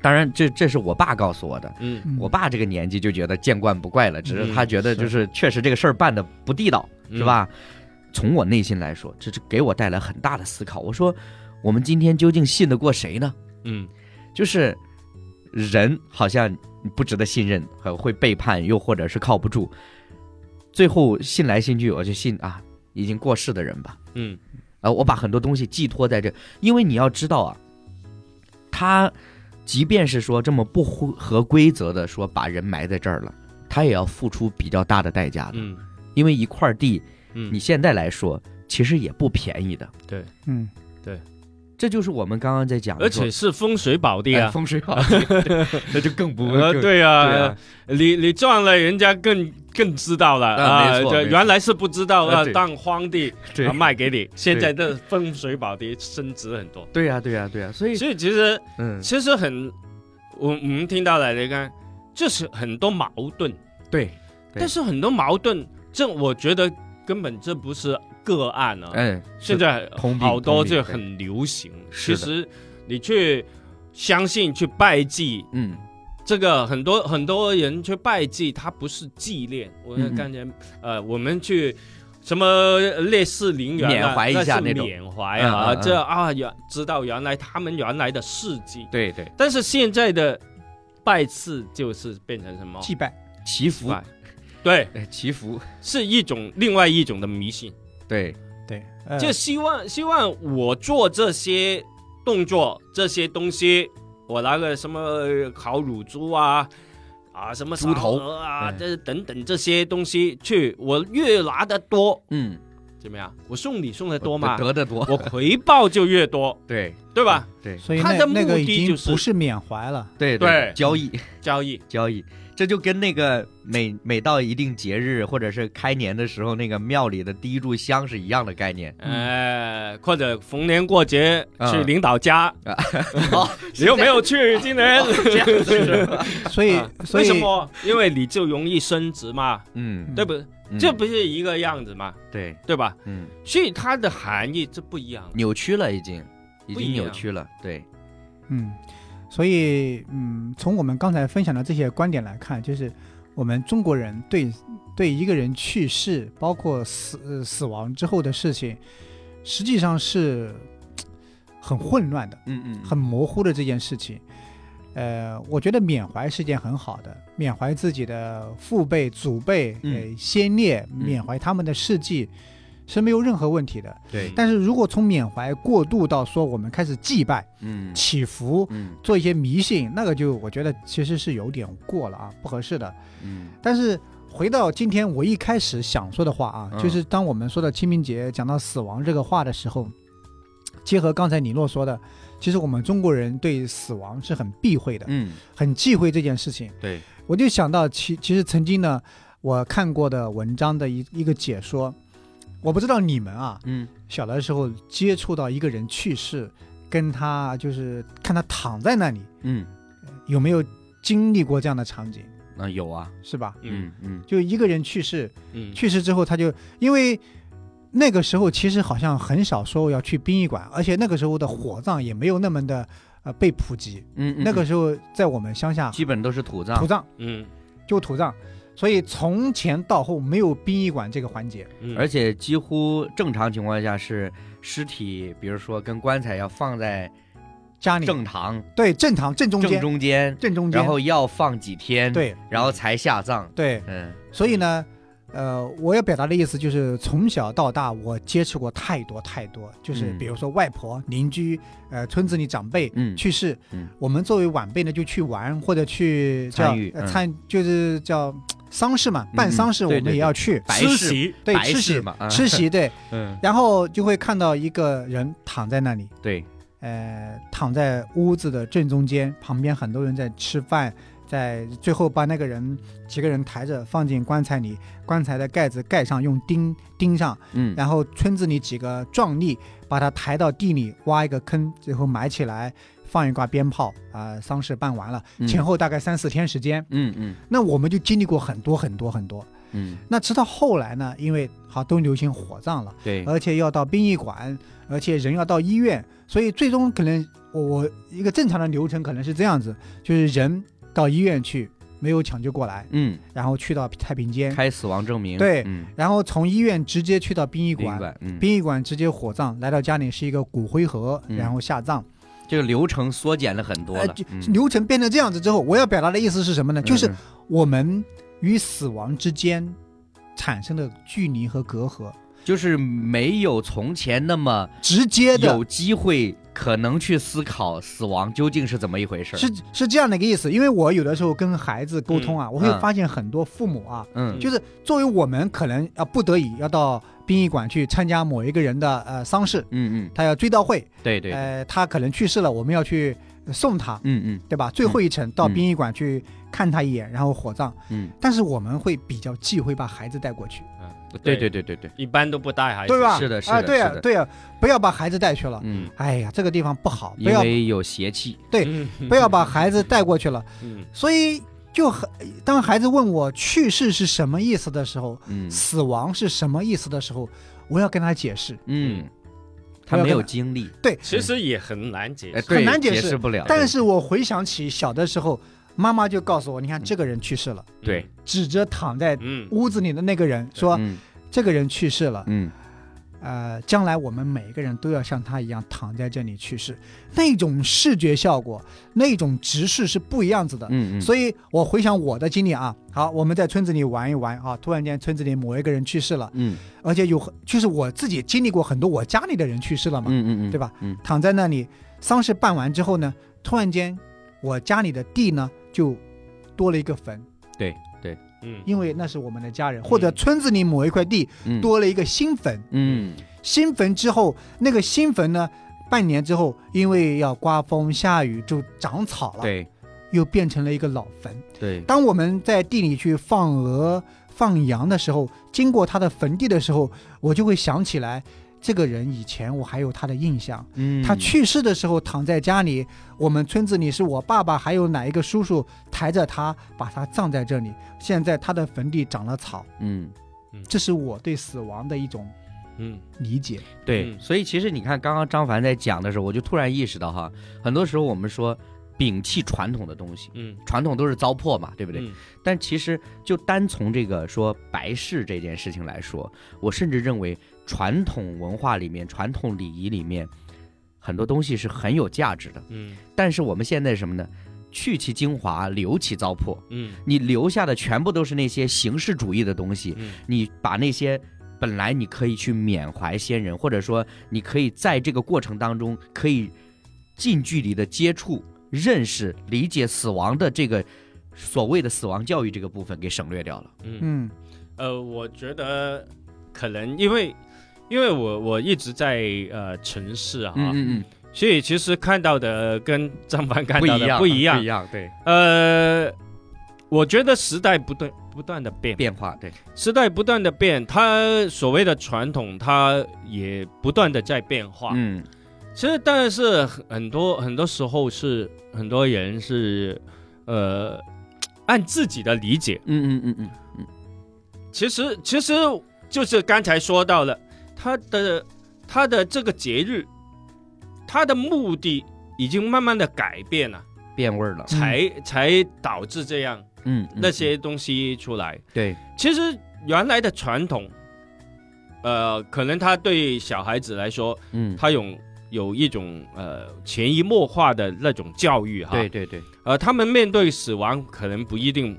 当然这这是我爸告诉我的。嗯。嗯。我爸这个年纪就觉得见惯不怪了，只是嗯。他觉得就是。确实这个事儿办的不地道，嗯。是吧？从我内心来说，这是给我带来很大的思考。我说，我们今天究竟信得过谁呢？嗯就是人好像不值得信任，和会背叛，又或者是靠不住。最后信来信去，我就信啊，已经过世的人吧。嗯啊，我把很多东西寄托在这，因为你要知道啊，他即便是说这么不合合规则的说把人埋在这儿了，他也要付出比较大的代价的，嗯因为一块地，嗯，你现在来说其实也不便宜的。对，嗯。对。这就是我们刚刚在讲的，而且是风水宝地啊。哎风水宝地，那就更不呃，对啊，对啊。你你赚了，人家更更知道了啊原来是不知道啊，啊对。当荒地对。啊卖给你，现在的风水宝地升值很多。对呀、对呀、对呀、所以所以其实嗯，其实很，我我们听到了，你看，就是很多矛盾，对，对。但是很多矛盾，这我觉得根本这不是个案啊，嗯，现在好多就很流行。其实你去相信、去拜祭，嗯这个很多很多人去拜祭，他不是纪念。我感觉，呃，我们去什么烈士陵园、啊、缅怀一下那种缅怀啊，嗯嗯嗯这啊原知道原来他们原来的事迹。对对，但是现在的拜祀就是变成什么？祭拜。祈福，拜对，哎，祈福，是一种另外一种的迷信，对，对，呃。就希望希望我做这些动作这些东西，我拿个什么烤乳猪啊。啊，什么猪头啊，嗯这等等这些东西去，我越拿的多，嗯，怎么样？我送礼送的多嘛，得的多，我回报就越多，对对吧？对所以他的目的就是不是缅怀了。对对交易交易，交易，这就跟那个每每到一定节日或者是开年的时候，那个庙里的第一炷香是一样的概念。哎，或者逢年过节嗯去领导家，哦，你又没有去今年？这样子？所以啊所以为什么？因为你就容易升职嘛，嗯，对不？嗯这不是一个样子吗，对，对吧？嗯，所以它的含义这不一样。扭曲了，已经，已经扭曲了。对，嗯，所以嗯，从我们刚才分享的这些观点来看，就是我们中国人对对一个人去世，包括死、呃死亡之后的事情，实际上是很混乱的、嗯嗯，很模糊的这件事情。呃，我觉得缅怀是件很好的，缅怀自己的父辈、祖辈、嗯呃先烈，嗯缅怀他们的事迹。是没有任何问题的，对，但是如果从缅怀过渡到说我们开始祭拜、嗯祈福，嗯做一些迷信，那个就我觉得其实是有点过了啊，不合适的。嗯但是回到今天我一开始想说的话啊，嗯就是当我们说到清明节讲到死亡这个话的时候，结合刚才李诺说的，其实我们中国人对死亡是很避讳的，嗯，很忌讳这件事情。对，我就想到其其实曾经呢，我看过的文章的一一个解说，我不知道你们啊，嗯。小的时候接触到一个人去世，跟他就是看他躺在那里，嗯，有没有经历过这样的场景？那有啊，是吧？嗯嗯嗯。就一个人去世，嗯，去世之后他就因为那个时候其实好像很少说要去殡仪馆，而且那个时候的火葬也没有那么的呃被普及。嗯，嗯那个嗯时候在我们乡下基本都是土葬。土，葬嗯。就土葬，所以从前到后没有殡仪馆这个环节。嗯，而且几乎正常情况下是尸体，比如说跟棺材要放在家里。正堂。对正堂正中间。正间中间，正中间，然后要放几天，，对。然后才下葬。对，嗯。所以呢，呃，我要表达的意思就是，从小到大，我接触过太多太多，就是嗯比如说外婆、邻居，呃，村子里长辈嗯去世，嗯我们作为晚辈呢，就去玩或者去叫参与参，就是叫丧事嘛，办嗯丧事我们也要去，吃席，对，吃席嘛啊吃席对，嗯，然后就会看到一个人躺在那里，对，呃，躺在屋子的正中间，旁边很多人在吃饭，在最后把那个人几个人抬着放进棺材里，棺材的盖子盖上，用钉钉上，嗯，然后村子里几个壮力把他抬到地里，挖一个坑，最后埋起来，放一挂鞭炮，啊、丧事办完了，嗯。前后大概三四天时间。嗯嗯。那我们就经历过很多很多很多。嗯，那直到后来呢，因为好都流行火葬了，对，而且要到殡仪馆，而且人要到医院，所以最终可能我我一个正常的流程可能是这样子，就是人到医院去没有抢救过来，嗯，然后去到太平间，开死亡证明，对嗯，然后从医院直接去到殡仪馆，殡仪馆，直接火葬，来到家里是一个骨灰盒，嗯。然后下葬。这个流程缩减了很多了流程变成这样子之后，我要表达的意思是什么呢？就是嗯我们与死亡之间产生的距离和隔阂，就是没有从前那么直接的。有机会可能去思考死亡究竟是怎么一回事。是是这样的一个意思。因为我有的时候跟孩子沟通啊，我会嗯发现很多父母啊，嗯，就是作为我们可能啊不得已要到殡仪馆去参加某一个人的呃丧事，嗯嗯，他要追悼会，对对，对。呃，他可能去世了，我们要去送他，嗯嗯。对吧？最后一程到嗯。殡仪馆去看他一眼，然后火葬。嗯，但是我们会比较忌讳把孩子带过去，嗯对对。对对对，一般都不带孩子，对吧？是的是啊，对呀啊对啊，不要把孩子带去了。嗯，哎呀，这个地方不好，不因要为有邪气，对嗯。不要把孩子带过去了。嗯。所以就很，当孩子问我去世是什么意思的时候，嗯。死亡是什么意思的时候，我要跟他解释。嗯，他没有经历，对，其实也很难解哎，释。很难解释。解释不了，但是我回想起小的时候，妈妈就告诉我，你看这个人去世了，对，指着躺在嗯，屋子里的那个人说，嗯。这个人去世了。嗯。呃，将来我们每一个人都要像他一样躺在这里去世，那种视觉效果，那种直视是不一样子的。嗯嗯，所以我回想我的经历啊，好，我们在村子里玩一玩啊，突然间村子里某一个人去世了，嗯。而且有很就是我自己经历过很多我家里的人去世了嘛，嗯嗯嗯，对吧？嗯。躺在那里，丧事办完之后呢，突然间我家里的地呢就多了一个坟，对对，嗯。因为那是我们的家人，或者村子里某一块地嗯。多了一个新坟，嗯。新坟之后，那个新坟呢，半年之后，因为要刮风下雨，就长草了，对。又变成了一个老坟。对，当我们在地里去放鹅、放羊的时候，经过他的坟地的时候，我就会想起来，这个人以前我还有他的印象。嗯他去世的时候躺在家里，我们村子里是我爸爸还有哪一个叔叔抬着他把他葬在这里。现在他的坟地长了草，嗯。这是我对死亡的一种嗯理解。对，嗯所以其实你看，刚刚张凡在讲的时候，我就突然意识到哈，很多时候我们说摒弃传统的东西，嗯传统都是糟粕嘛，对不对？嗯但其实就单从这个说白事这件事情来说，我甚至认为传统文化里面、传统礼仪里面很多东西是很有价值的。嗯但是我们现在什么呢？去其精华，留其糟粕。嗯你留下的全部都是那些形式主义的东西，嗯你把那些本来你可以去缅怀先人，或者说你可以在这个过程当中可以近距离的接触、认识、理解死亡的这个所谓的死亡教育这个部分给省略掉了。嗯嗯呃，我觉得可能因为因为我我一直在呃城市啊，嗯所以其实看到的跟张凡看到不一样，的不一样。不一。样，对，呃，我觉得时代不断不断的变，变化，对，时代不断的变，它所谓的传统，它也不断的在变化。嗯。其实，但是很多很多时候是很多人是呃按自己的理解，嗯嗯嗯嗯嗯。其实其实就是刚才说到了，他的他的这个节日，他的目的已经慢慢的改变了，变味儿了，才、才导致这样嗯，嗯那些东西出来。对，其实原来的传统，呃，可能他对小孩子来说，嗯，他有有一种呃潜移默化的那种教育哈。对，对对，呃，他们面对死亡可能不一定，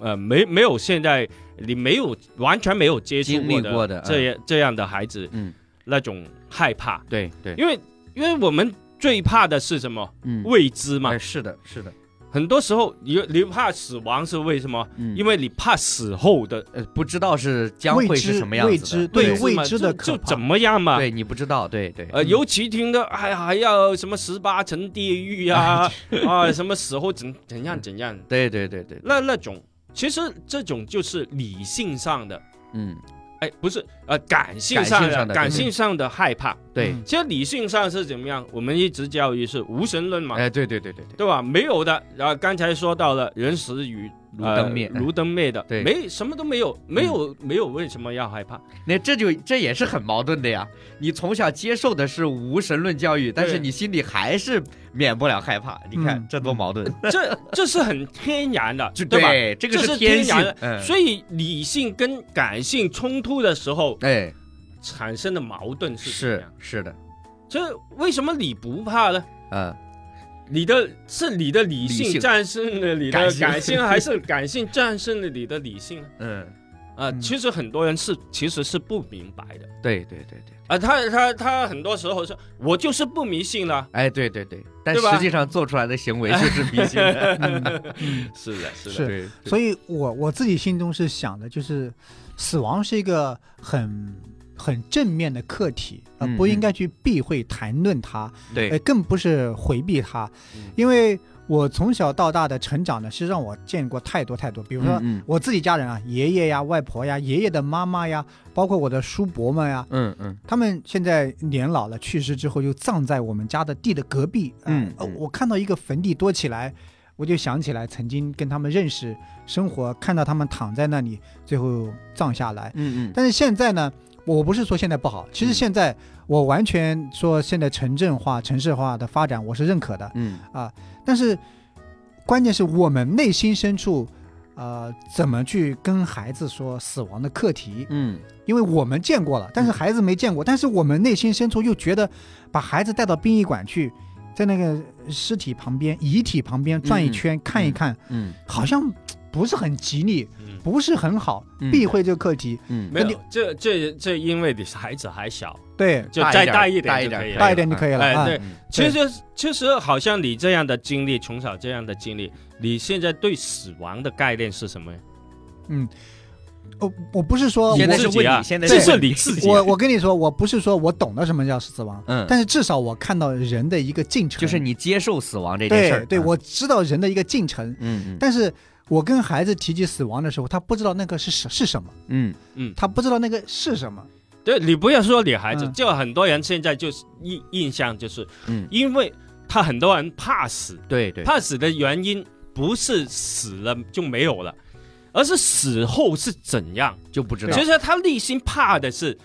呃，没没有现在你没有完全没有接触过的过的这样、这样的孩子嗯，那种害怕，对对，因为因为我们最怕的是什么？嗯，未知嘛。哎，。是的，是的，很多时候你你怕死亡是为什么？嗯。因为你怕死后的呃不知道是将会是什么样未子的，知对对未知的就就怎么样嘛？对你不知道，对对，呃，尤其听的哎还要什么十八层地狱啊 啊，什么死后怎怎样怎样，对对对对，那那种其实这种就是理性上的，嗯哎，不是呃感性感性上的感性上的害怕。对，嗯其实理性上是怎么样？我们一直教育是无神论嘛，哎对对对对对，对吧？没有的。然后刚才说到了人死于炉灯灭呃炉灯灭的，对没什么都没有，没有、没有，为什么要害怕？那这就这也是很矛盾的呀。你从小接受的是无神论教育，但是你心里还是免不了害怕。你看嗯这多矛盾，这这是很天然的，就对吧？对，这个是天然的，嗯，所以理性跟感性冲突的时候哎产生的矛盾是是样？是的，这为什么你不怕呢？嗯你的是你的理理性。性战胜了你的感性。感性，还是感性战胜了你的理性？嗯，啊、嗯。其实很多人是其实是不明白的。对对对对，啊，他他他很多时候是我就是不迷信了，哎对对对，但实际上做出来的行为 就是迷信。是的，是的，是，所以我我自己心中是想的，就是死亡是一个很很正面的课题，呃，嗯不应该去避讳谈论它，呃，对，更不是回避它。嗯，因为我从小到大的成长呢，是让我见过太多太多，比如说嗯我自己家人啊，爷爷呀、外婆呀、爷爷的妈妈呀，包括我的叔伯们呀，嗯嗯。他们现在年老了，去世之后就葬在我们家的地的隔壁。呃呃嗯嗯。我看到一个坟地多起来，我就想起来曾经跟他们认识、生活，看到他们躺在那里，最后葬下来。嗯嗯，但是现在呢，我不是说现在不好，其实嗯现在我完全说现在城镇化、城市化的发展，我是认可的。嗯。啊但是关键是我们内心深处，呃，怎么去跟孩子说死亡的课题？嗯。因为我们见过了，但是孩子没见过，但是我们内心深处又觉得，把孩子带到殡仪馆去，在那个尸体旁边、遗体旁边转一圈、看一看，嗯。好像不是很吉利，嗯，不是很好，嗯。避讳这个课题。嗯，没有，这这这因为你孩子还小，对，就再大一大一点点就可以了。大一点就可以了。对嗯。其实其实好像你这样的经历，从小这样的经历，你现在对死亡的概念是什么？呀？嗯，我我不是说现在我是问你，现在这是问你自己啊。我我跟你说，我不是说我懂得什么叫死亡，嗯，但是至少我看到人的一个进程，就是你接受死亡这件事儿，对我知道人的一个进程，嗯嗯。但是我跟孩子提起死亡的时候，他不知道那个是什是什么，嗯。嗯。他不知道那个是什么。对你不要说女孩子，嗯就很多人现在就是印印象就是，嗯，因为他很多人怕死，对对，怕死的原因不是死了就没有了，而是死后是怎样。就不知道。其，实他内心怕的是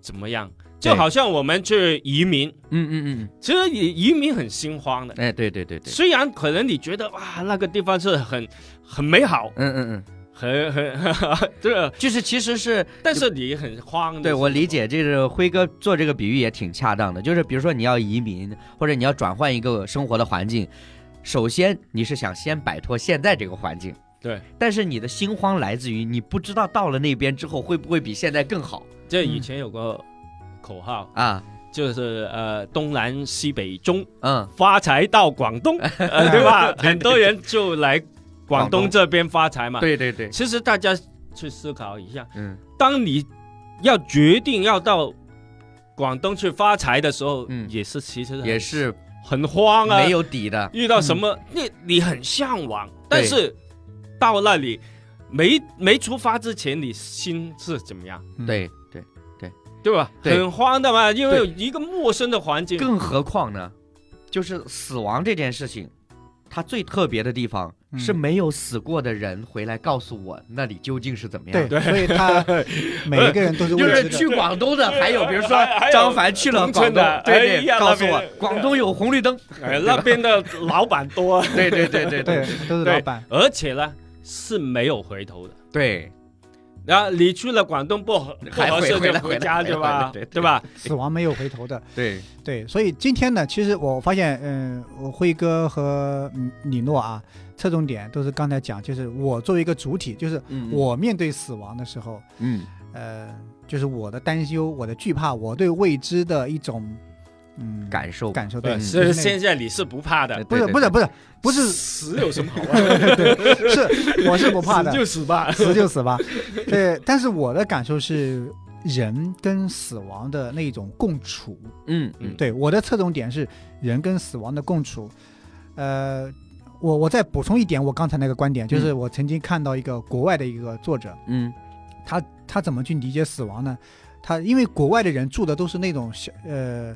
怎么样，就好像我们去移民，嗯嗯嗯。其实移移民很心慌的。嗯，。哎，对对对对，虽然可能你觉得哇，那个地方是很很美好，嗯嗯嗯，很很 这个，就是其实是但是你很慌的。对我理解，这是辉哥做这个比喻也挺恰当的，就是比如说你要移民或者你要转换一个生活的环境，首先你是想先摆脱现在这个环境，对，但是你的心慌来自于你不知道到了那边之后会不会比现在更好。这以前有个口号，啊，就是呃东南西北中，嗯，发财到广东，呃对吧？很多人就来广广东。东这边发财嘛。对对对，其实大家去思考一下，嗯。当你要决定要到广东去发财的时候，嗯。也是其实也是很慌啊，没有底的，遇到什么，你你很向往，但是到那里没没出发之前，你心是怎么样？对，对吧？对。很慌的嘛，因为有一个陌生的环境。更何况呢，就是死亡这件事情，它最特别的地方嗯。是没有死过的人回来告诉我那里究竟是怎么样。对，的。所以他 每一个人都是就是未知的。去广东的，还有比如说还还有张凡去了广东村的，对对，哎呀告诉我边广东有红绿灯，哎，那边的老板多，对对对对。对，都是对。老板。而且呢是没有回头的。对，然后你去了广东不合不还回合适就回来回家对吧？对吧？死亡没有回头的，对，对，所以今天呢，其实我发现，嗯，我辉哥和嗯李诺啊，侧重点都是刚才讲，就是我作为一个主体，就是嗯我面对死亡的时候，嗯呃，就是我的担忧、我的惧怕、我对未知的一种嗯感受。感受，对，是现在你是不怕的，不是不是不是不是死有什么好怕？是我是不怕的死，就死吧。死就死吧。对，但是我的感受是人跟死亡的那种共处。嗯嗯，对，我的侧重点是人跟死亡的共处。呃，我我再补充一点，我刚才那个观点，就是我曾经看到一个国外的一个作者，嗯他他怎么去理解死亡呢？他因为国外的人住的都是那种小呃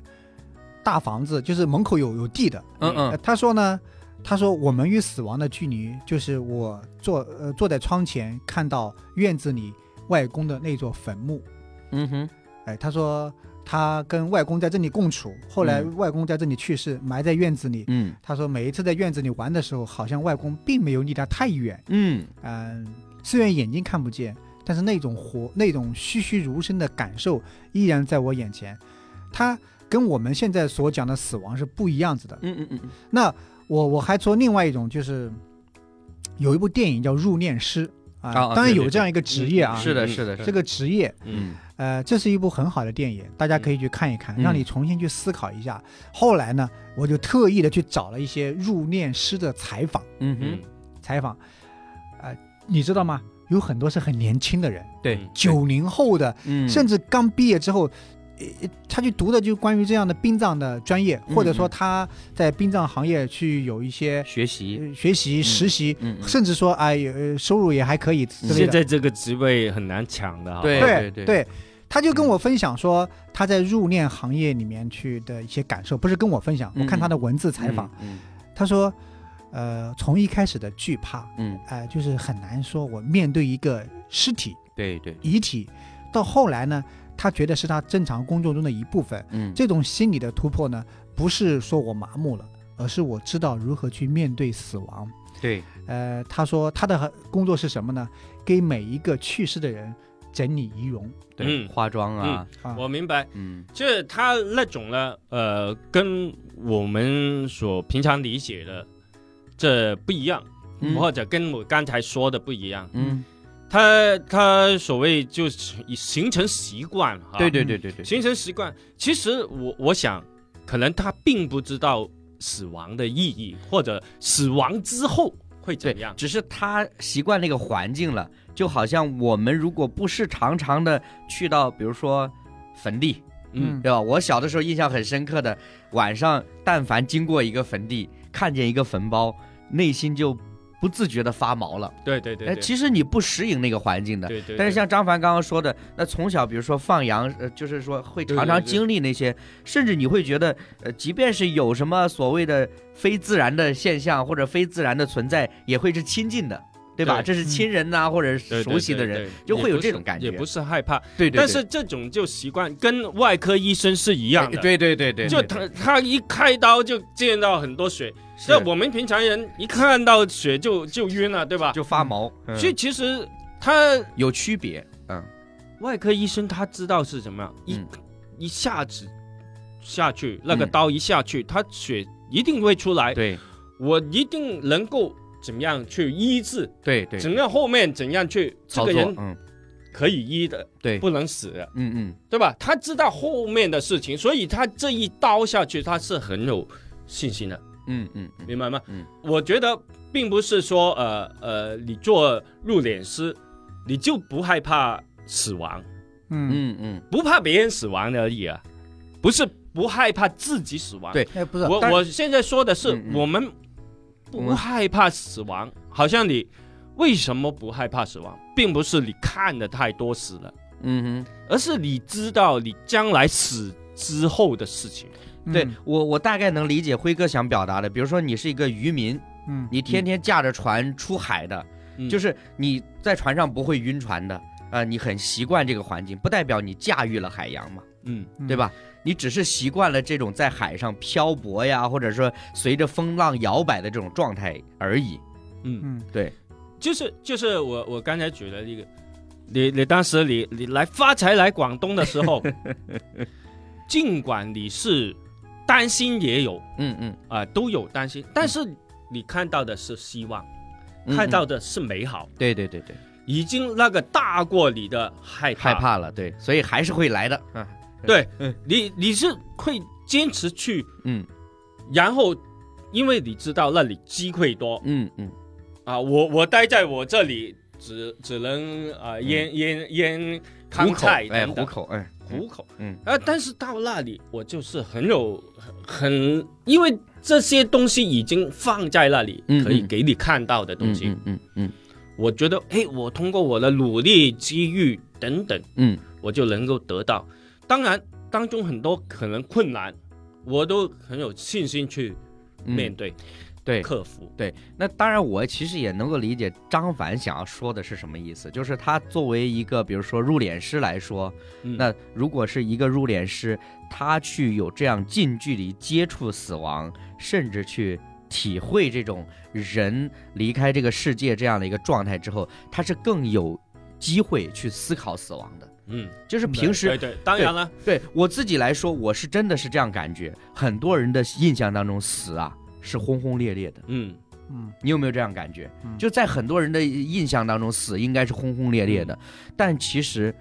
大房子，就是门口有有地的。嗯呃嗯他说呢，他说我们与死亡的距离就是我坐呃坐在窗前看到院子里外公的那座坟墓。嗯哼，哎，他说他跟外公在这里共处，后来嗯外公在这里去世，埋在院子里。嗯他说每一次在院子里玩的时候，好像外公并没有离他太远。嗯嗯，虽然眼睛看不见，但是那种活、那种栩栩如生的感受依然在我眼前。他跟我们现在所讲的死亡是不一样子的。嗯嗯嗯那我我还说另外一种，就是有一部电影叫《入殓师》啊，当然有这样一个职业啊，嗯，是的，嗯是的，这个职业，嗯。呃，这是一部很好的电影，大家可以去看一看，嗯。让你重新去思考一下。后来呢，我就特意的去找了一些入殓师的采访，嗯嗯。哼，采访，呃，你知道吗？有很多是很年轻的人，对，嗯九零后的，嗯，甚至刚毕业之后，呃，他去读的就关于这样的殡葬的专业，嗯或者说嗯他在殡葬行业去有一些学习，呃学习、实习，甚至说哎、呃收入也还可以之类的。现在这个职位很难抢的。对对对对，他就跟我分享说他在入殓行业里面去的一些感受，不是跟我分享，嗯我看他的文字采访，，嗯他说，呃，从一开始的惧怕，嗯，哎、就是很难说我面对一个尸体对对，遗体，到后来呢，他觉得是他正常工作中的一部分。嗯，这种心理的突破呢，不是说我麻木了，而是我知道如何去面对死亡。对，呃，他说他的工作是什么呢？给每一个去世的人整理仪容对，嗯化妆啊，嗯。我明白，嗯就是他那种呢，呃，跟我们所平常理解的这不一样，嗯或者跟我刚才说的不一样。嗯，他他所谓就是以形成习惯哈，对对对对对，形成习惯。其实我我想，可能他并不知道死亡的意义，或者死亡之后会怎对样，。只是他习惯那个环境了，就好像我们如果不是常常的去到，比如说坟地，嗯对吧？我小的时候印象很深刻的，晚上但凡经过一个坟地，看见一个坟包，内心就不自觉的发毛了。哎，对对对哎，其实你不适应那个环境的。对对。但是像张凡刚刚说的，那从小比如说放羊，呃，就是说会常常经历那些，甚至你会觉得，呃，即便是有什么所谓的非自然的现象或者非自然的存在，也会是亲近的，对吧？对这是亲人呐、或者是熟悉的人，就会有这种感觉也不是害怕，对对对。但是这种就习惯跟外科医生是一样的。哎对对对对，就他他一开刀就见到很多血，那我们平常人一看到血就就晕了，对吧？就发毛，嗯。所以其实他有区别，嗯。外科医生他知道是什么？样，一嗯。一下子下去，那个嗯。刀一下去，他血一定会出来，对。我一定能够怎么样去医治，对对，怎样后面怎样去这，个人嗯。可以医的，对，不能死的，嗯嗯。对吧？他知道后面的事情，所以他这一刀下去，他是很有信心的。嗯嗯嗯，明白吗？嗯，我觉得并不是说呃呃，你做入殓师，你就不害怕死亡，嗯，嗯嗯，不怕别人死亡而已啊，不是不害怕自己死亡。对。哎，不是，我我现在说的是我们不害怕死亡，好像你为什么不害怕死亡，并不是你看的太多死了，嗯哼。而是你知道你将来死之后的事情。对嗯我，我大概能理解辉哥想表达的。比如说，你是一个渔民，嗯你天天驾着船出海的，嗯就是你在船上不会晕船的，呃，你很习惯这个环境，不代表你驾驭了海洋嘛，嗯嗯对吧？你只是习惯了这种在海上漂泊呀，或者说随着风浪摇摆的这种状态而已。嗯。嗯对，就是就是我我刚才举的一个，你你当时你你来发财来广东的时候，尽管你是担心也有嗯嗯，啊、都有担心，但是你看到的是希望，看到的是美好，对对对对，已经那个大过你的害怕。害怕了，对，所以还是会来的。嗯，对嗯。你你是会坚持去，嗯。然后因为你知道那里机会多嗯嗯。啊，我我待在我这里只只能啊腌腌腌嗯，康虎口哎，菜等等。虎口哎，糊口，嗯。啊，但是到那里我就是很有很，因为这些东西已经放在那里，嗯可以嗯给你看到的东西，嗯嗯嗯。我觉得，哎，我通过我的努力、机遇等等，嗯。我就能够得到。当然，当中很多可能困难，我都很有信心去嗯，面对、对。克服。对，那当然，我其实也能够理解张凡想要说的是什么意思，就是他作为一个，比如说入殓师来说，嗯那如果是一个入殓师，他去有这样近距离接触死亡，甚至去体会这种人离开这个世界这样的一个状态之后，他是更有机会去思考死亡的。嗯，就是平时对对，当然了，对我自己来说，我是真的是这样感觉，很多人的印象当中，死啊是轰轰烈烈的。嗯嗯你有没有这样感觉？嗯就在很多人的印象当中，死应该是轰轰烈烈的，但其实，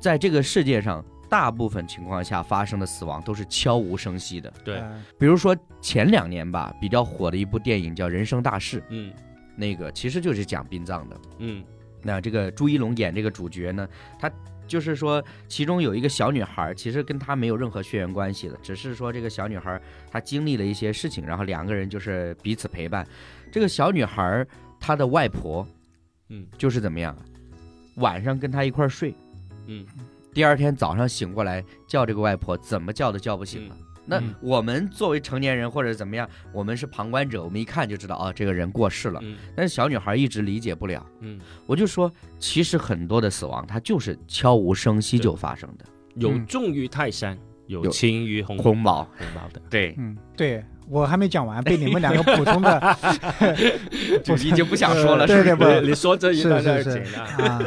在这个世界上，大部分情况下发生的死亡都是悄无声息的。对，呃比如说前两年吧，比较火的一部电影叫《人生大事》，嗯那个其实就是讲殡葬的。嗯那这个朱一龙演这个主角呢，他就是说，其中有一个小女孩，其实跟她没有任何血缘关系的，只是说这个小女孩她经历了一些事情，然后两个人就是彼此陪伴。这个小女孩她的外婆嗯就是怎么样，晚上跟她一块睡，嗯第二天早上醒过来叫这个外婆，怎么叫都叫不醒了。那嗯我们作为成年人或者怎么样，我们是旁观者，我们一看就知道啊，这个人过世了。嗯但是小女孩一直理解不了。嗯，我就说，其实很多的死亡，它就是悄无声息就发生的。有重于泰山，有有轻于鸿鸿毛，鸿毛的。对，嗯，对我还没讲完，被你们两个普通的 就已经不想说了，对是不是？对不你说这一段是是是啊，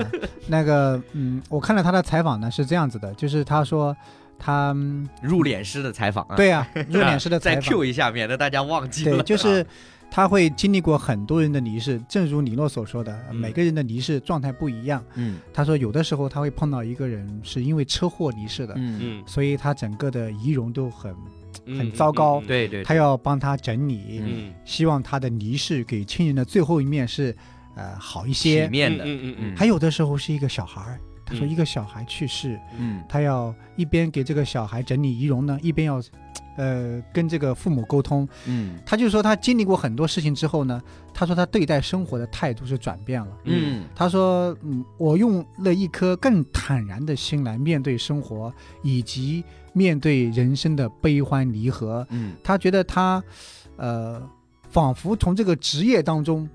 那个嗯，我看了他的采访呢，是这样子的，就是他说他嗯入殓师的采访啊，对啊，入殓师的 再采访。Q 一下，免得大家忘记了。对，就是他会经历过很多人的离世，正如李诺所说的，嗯。每个人的离世状态不一样。嗯。他说有的时候他会碰到一个人是因为车祸离世的，嗯，嗯，所以他整个的仪容都很，嗯。很糟糕。对对，他要帮他整理，嗯。希望他的离世给亲人的最后一面是呃好一些。体。面的，嗯嗯嗯。还有的时候是一个小孩儿，他说嗯一个小孩去世，嗯他要一边给这个小孩整理仪容呢，一边要，呃，跟这个父母沟通。嗯他就说他经历过很多事情之后呢，他说他对待生活的态度是转变了。嗯他说，嗯，我用了一颗更坦然的心来面对生活，以及面对人生的悲欢离合。嗯他觉得他，呃，仿佛从这个职业当中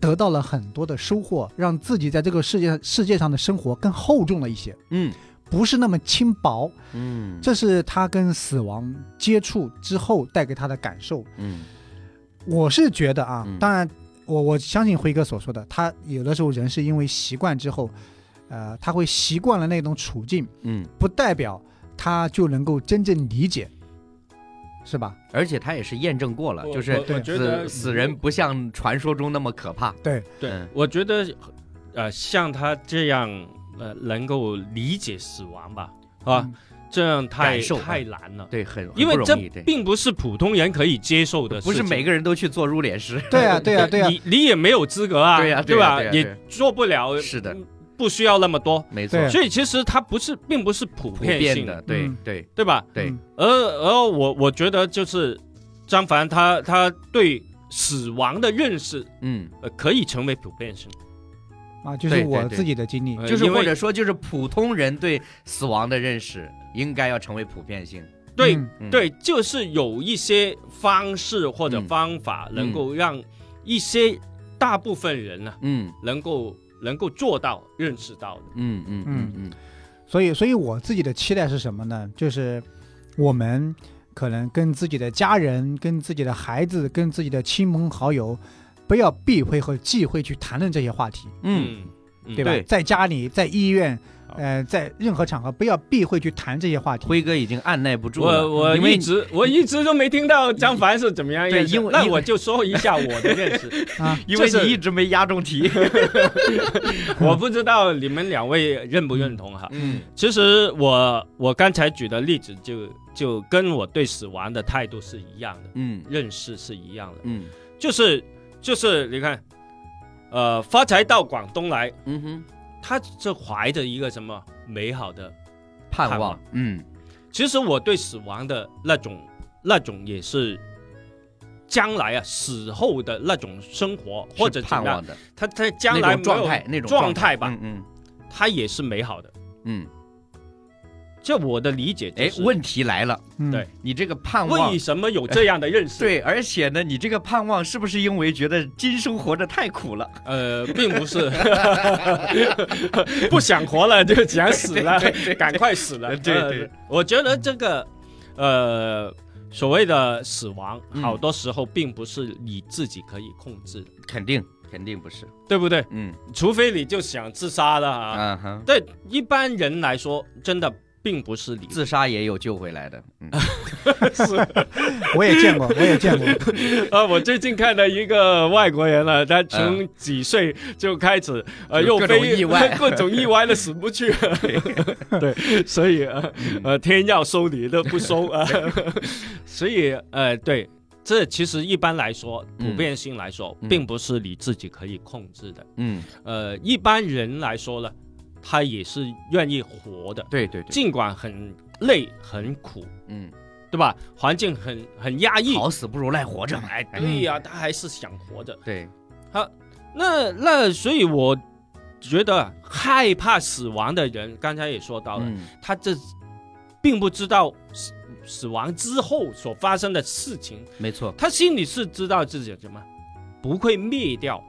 得到了很多的收获，让自己在这个世界世界上的生活更厚重了一些。嗯。不是那么轻薄，嗯，这是他跟死亡接触之后带给他的感受。嗯。我是觉得啊，嗯。当然，我我相信辉哥所说的，他有的时候人是因为习惯之后，呃，他会习惯了那种处境，嗯，不代表他就能够真正理解，是吧？而且他也是验证过了，就是我我觉得死死人不像传说中那么可怕。对，对嗯，我觉得，呃，像他这样，呃，能够理解死亡吧，啊，嗯这样太太难了，对，很很因为这并不是普通人可以接受的，不是每个人都去做入殓师。对啊，对啊，对啊，你你也没有资格啊，对呀对吧？对呀对呀对也做不了，是的，不需要那么多，没错，所以其实它不是，并不是普普遍性遍的，对嗯。对。对吧？对。嗯，而而我我觉得就是张凡他他对死亡的认识，嗯，呃，可以成为普遍性。啊，就是我自己的经历，就是或者说就是普通人对死亡的认识应该要成为普遍性。对、对，就是有一些方式或者嗯方法，能够让一些大部分人呢、嗯。能够能够做到认识到的。嗯嗯嗯嗯所以，所以我自己的期待是什么呢？就是我们可能跟自己的家人、跟自己的孩子、跟自己的亲朋好友，不要避讳和忌讳去谈论这些话题，嗯，嗯对吧？对在家里，在医院，呃，在任何场合不要避讳去谈这些话题。辉哥已经按耐不住了，我我一直我一直都没听到张凡是怎么样对认识那因为因为我就说一下我的认识。啊，因为你一直没压中题。我不知道你们两位认不认同哈。嗯。其实我我刚才举的例子就就跟我对死亡的态度是一样的，嗯。认识是一样的，嗯。就是就是你看，呃，发财到广东来，嗯哼，他是怀着一个什么美好的。盼望盼望，嗯其实我对死亡的那种那种也是。将来啊，死后的那种生活或者是怎么样，盼望的他他将来状态，那种状态吧，嗯嗯他也是美好的。嗯。这我的理解就是，，哎问题来了，嗯对你这个盼望为，什么有这样的认识？对，而且呢，你这个盼望是不是因为觉得今生活着太苦了？呃，并不是，不想活了就想死了，赶快死了。对对呃我觉得这个，呃，所谓的死亡，嗯好多时候并不是你自己可以控制的，肯定，肯定不是。对不对？嗯除非你就想自杀了啊。嗯哼，对一般人来说，真的并不是你自杀也有救回来的。嗯。我也见过，我也见过。啊，我最近看到一个外国人了，他从几岁就开始呃又有各种非意外。各种意外的死不去，对，所以呃呃天要收你都不收。啊，所以呃对。这其实一般来说，嗯普遍性来说，嗯。并不是你自己可以控制的。嗯，呃，一般人来说呢，他也是愿意活的，对对对，尽管很累很苦，嗯，对吧？环境很很压抑，好死不如赖活着嘛。哎，对呀、他还是想活着。对，好那那所以我觉得害怕死亡的人，刚才也说到了，嗯。他这并不知道死死亡之后所发生的事情，没错。他心里是知道自己什么不会灭掉，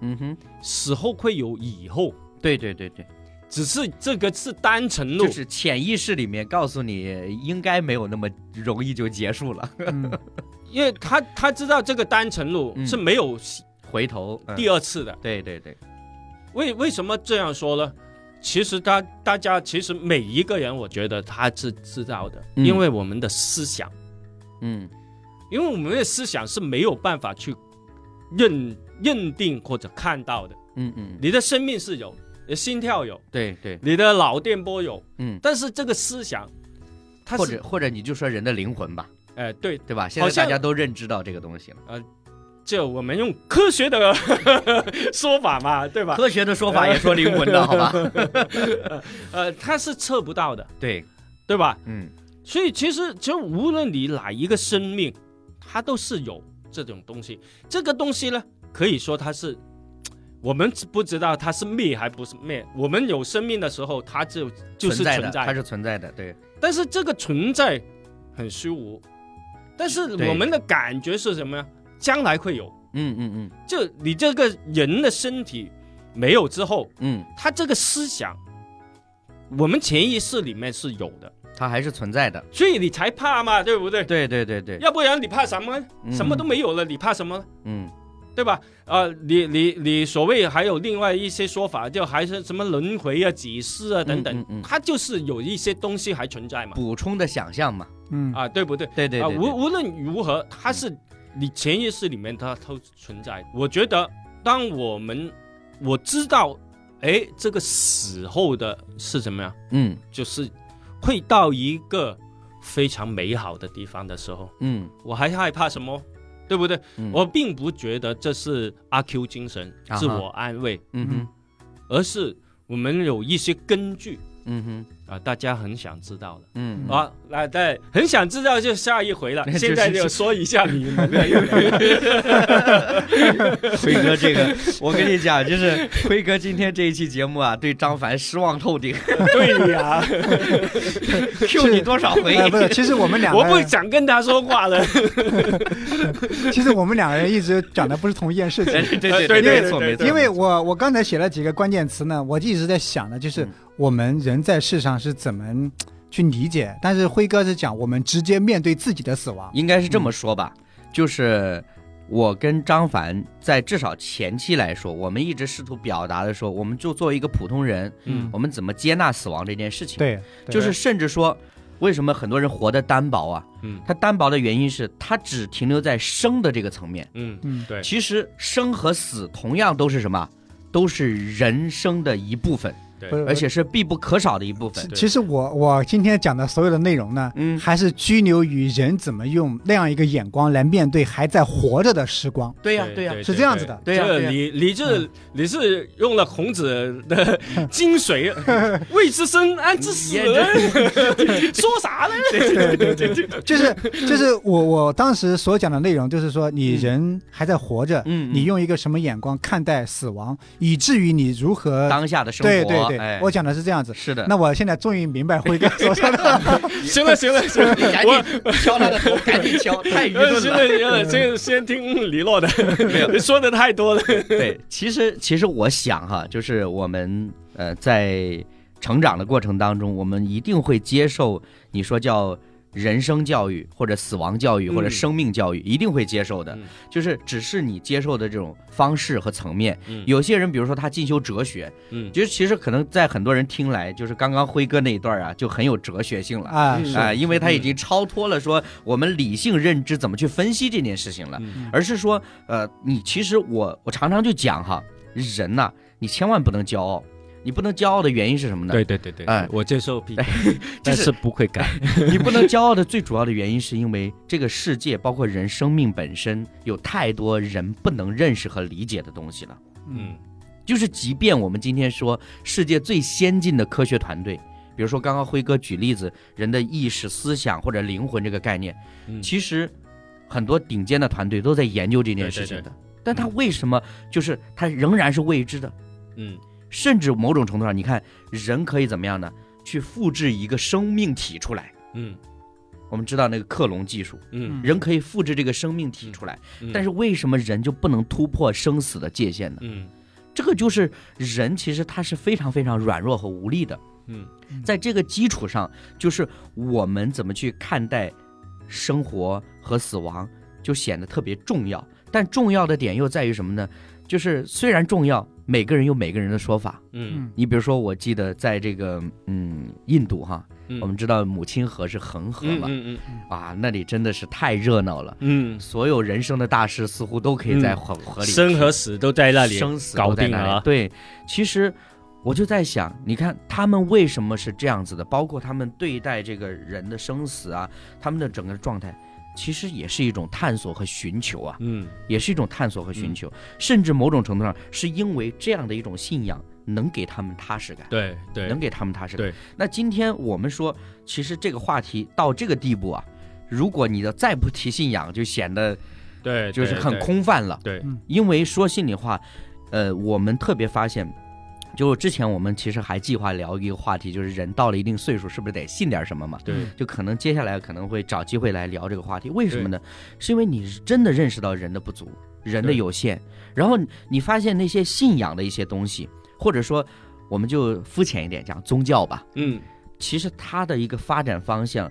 嗯哼，死后会有以后，对对对对，只是这个是单程路。就是潜意识里面告诉你，应该没有那么容易就结束了。嗯，因为他他知道这个单程路嗯是没有回头，嗯第二次的。对对对，为为什么这样说呢？其实他大家其实每一个人，我觉得他是知道的，嗯因为我们的思想，嗯因为我们的思想是没有办法去认认定或者看到的。嗯嗯，你的生命是有，的心跳有，对对，你的脑电波有，嗯，但是这个思想，或者或者你就说人的灵魂吧，哎、对，对吧？现在大家都认知到这个东西了。呃就我们用科学的 说法嘛，对吧？科学的说法也说灵魂的，好吧？呃，它是测不到的，对，对吧？嗯所以其实其实无论你哪一个生命，它都是有这种东西。这个东西呢，可以说它是我们不知道它是灭还不是灭。我们有生命的时候，它就就是在，存在，它是存在的，对，但是这个存在很虚无。但是我们的感觉是什么呀？将来会有，嗯嗯嗯就你这个人的身体没有之后，嗯，他这个思想，我们潜意识里面是有的，它还是存在的，所以你才怕嘛，对不对？对对对对，要不然你怕什么？嗯什么都没有了，你怕什么？嗯对吧？呃，你你你所谓还有另外一些说法，就还是什么轮回啊、几世啊等等，嗯嗯嗯它就是有一些东西还存在嘛，补充的想象嘛，嗯啊，对不对？啊，对对对，对无无论如何，它是你潜意识里面它都存在。我觉得，当我们我知道，哎，这个死后的是什么呀？嗯就是会到一个非常美好的地方的时候，嗯我还害怕什么？对不对？嗯，我并不觉得这是阿 Q 精神、啊自我安慰，嗯哼。而是我们有一些根据嗯哼啊，大家很想知道的。嗯啊，来，对，很想知道就下一回了。就是现在就说一下你们的 辉哥，这个我跟你讲，就是辉哥今天这一期节目啊，对张凡失望透顶 对呀，，Q 你多少回？呃，不是，其实我们两个我不，想跟他说话了。其实我们两个人一直讲的不是同一件事情。对对对对对没错没错，因为我我刚才写了几个关键词呢，我一直在想的，就是嗯我们人在世上是怎么去理解。但是辉哥是讲我们直接面对自己的死亡，应该是这么说吧，就是我跟张凡在至少前期来说，我们一直试图表达的说，我们就作为一个普通人，嗯我们怎么接纳死亡这件事情。，对，对就是甚至说，为什么很多人活得单薄啊？嗯他单薄的原因是他只停留在生的这个层面。嗯嗯对其实生和死同样都是什么？都是人生的一部分，对。不是而且是必不可少的一部分。其。实我我今天讲的所有的内容呢，嗯，还是拘留于人怎么用那样一个眼光来面对还在活着的时光。对呀，对呀，是这样子的。对呀你你是你是用了孔子的精髓，未知生，安知死？说啥呢？对对对，就是就是我我当时所讲的内容，就是说你人还在活着，嗯，嗯。你用一个什么眼光看待死亡，以至于你如何当下的生活，对对对，哎我讲的是这样子。是的。那我现在终于明白辉哥 所说的，行了行了行了，你赶紧敲他的头，赶紧敲，太愚呃钝了。行了行了，先先听李洛的，没有说的太多了。对，其实其实我想哈，就是我们呃在成长的过程当中，我们一定会接受你说叫人生教育或者死亡教育或者嗯生命教育，一定会接受的。嗯。就是只是你接受的这种方式和层面。嗯。有些人，比如说他进修哲学，嗯。其实其实可能在很多人听来，就是刚刚辉哥那一段啊，就很有哲学性了。啊，啊、因为他已经超脱了说我们理性认知怎么去分析这件事情了，嗯。而是说，呃，你其实我我常常就讲哈，人呐、你千万不能骄傲，你不能骄傲的原因是什么呢？对对对对，哎我接受批评，就但是是不会改。你不能骄傲的最主要的原因是因为这个世界包括人生命本身有太多人不能认识和理解的东西了。嗯就是即便我们今天说世界最先进的科学团队，比如说刚刚辉哥举例子，人的意识、思想或者灵魂这个概念，嗯其实很多顶尖的团队都在研究这件事情的。对对但他为什么就是他仍然是未知的？嗯甚至某种程度上，你看人可以怎么样呢？去复制一个生命体出来。嗯我们知道那个克隆技术，嗯人可以复制这个生命体出来，嗯，但是为什么人就不能突破生死的界限呢？嗯这个就是人其实他是非常非常软弱和无力的。嗯在这个基础上，就是我们怎么去看待生活和死亡，就显得特别重要。但重要的点又在于什么呢？就是虽然重要，每个人有每个人的说法。嗯嗯你比如说，我记得在这个嗯印度哈，嗯，我们知道母亲河是恒河嘛，嗯嗯啊，那里真的是太热闹了。嗯所有人生的大事似乎都可以在恒河嗯，里生和死都在那里生死搞都在那里定了啊。对，其实我就在想，你看他们为什么是这样子的？包括他们对待这个人的生死啊，他们的整个状态，其实也是一种探索和寻求啊，嗯也是一种探索和寻求，甚至某种程度上是因为这样的一种信仰能给他们踏实感。对对能给他们踏实感。那今天我们说，其实这个话题到这个地步啊，如果你的再不提信仰，就显得对，就是很空泛了。对，因为说心里话，呃，我们特别发现，就之前我们其实还计划聊一个话题，就是人到了一定岁数，是不是得信点什么嘛？对就可能接下来可能会找机会来聊这个话题。为什么呢？是因为你是真的认识到人的不足，人的有限，然后你发现那些信仰的一些东西，或者说我们就肤浅一点讲宗教吧，嗯其实它的一个发展方向，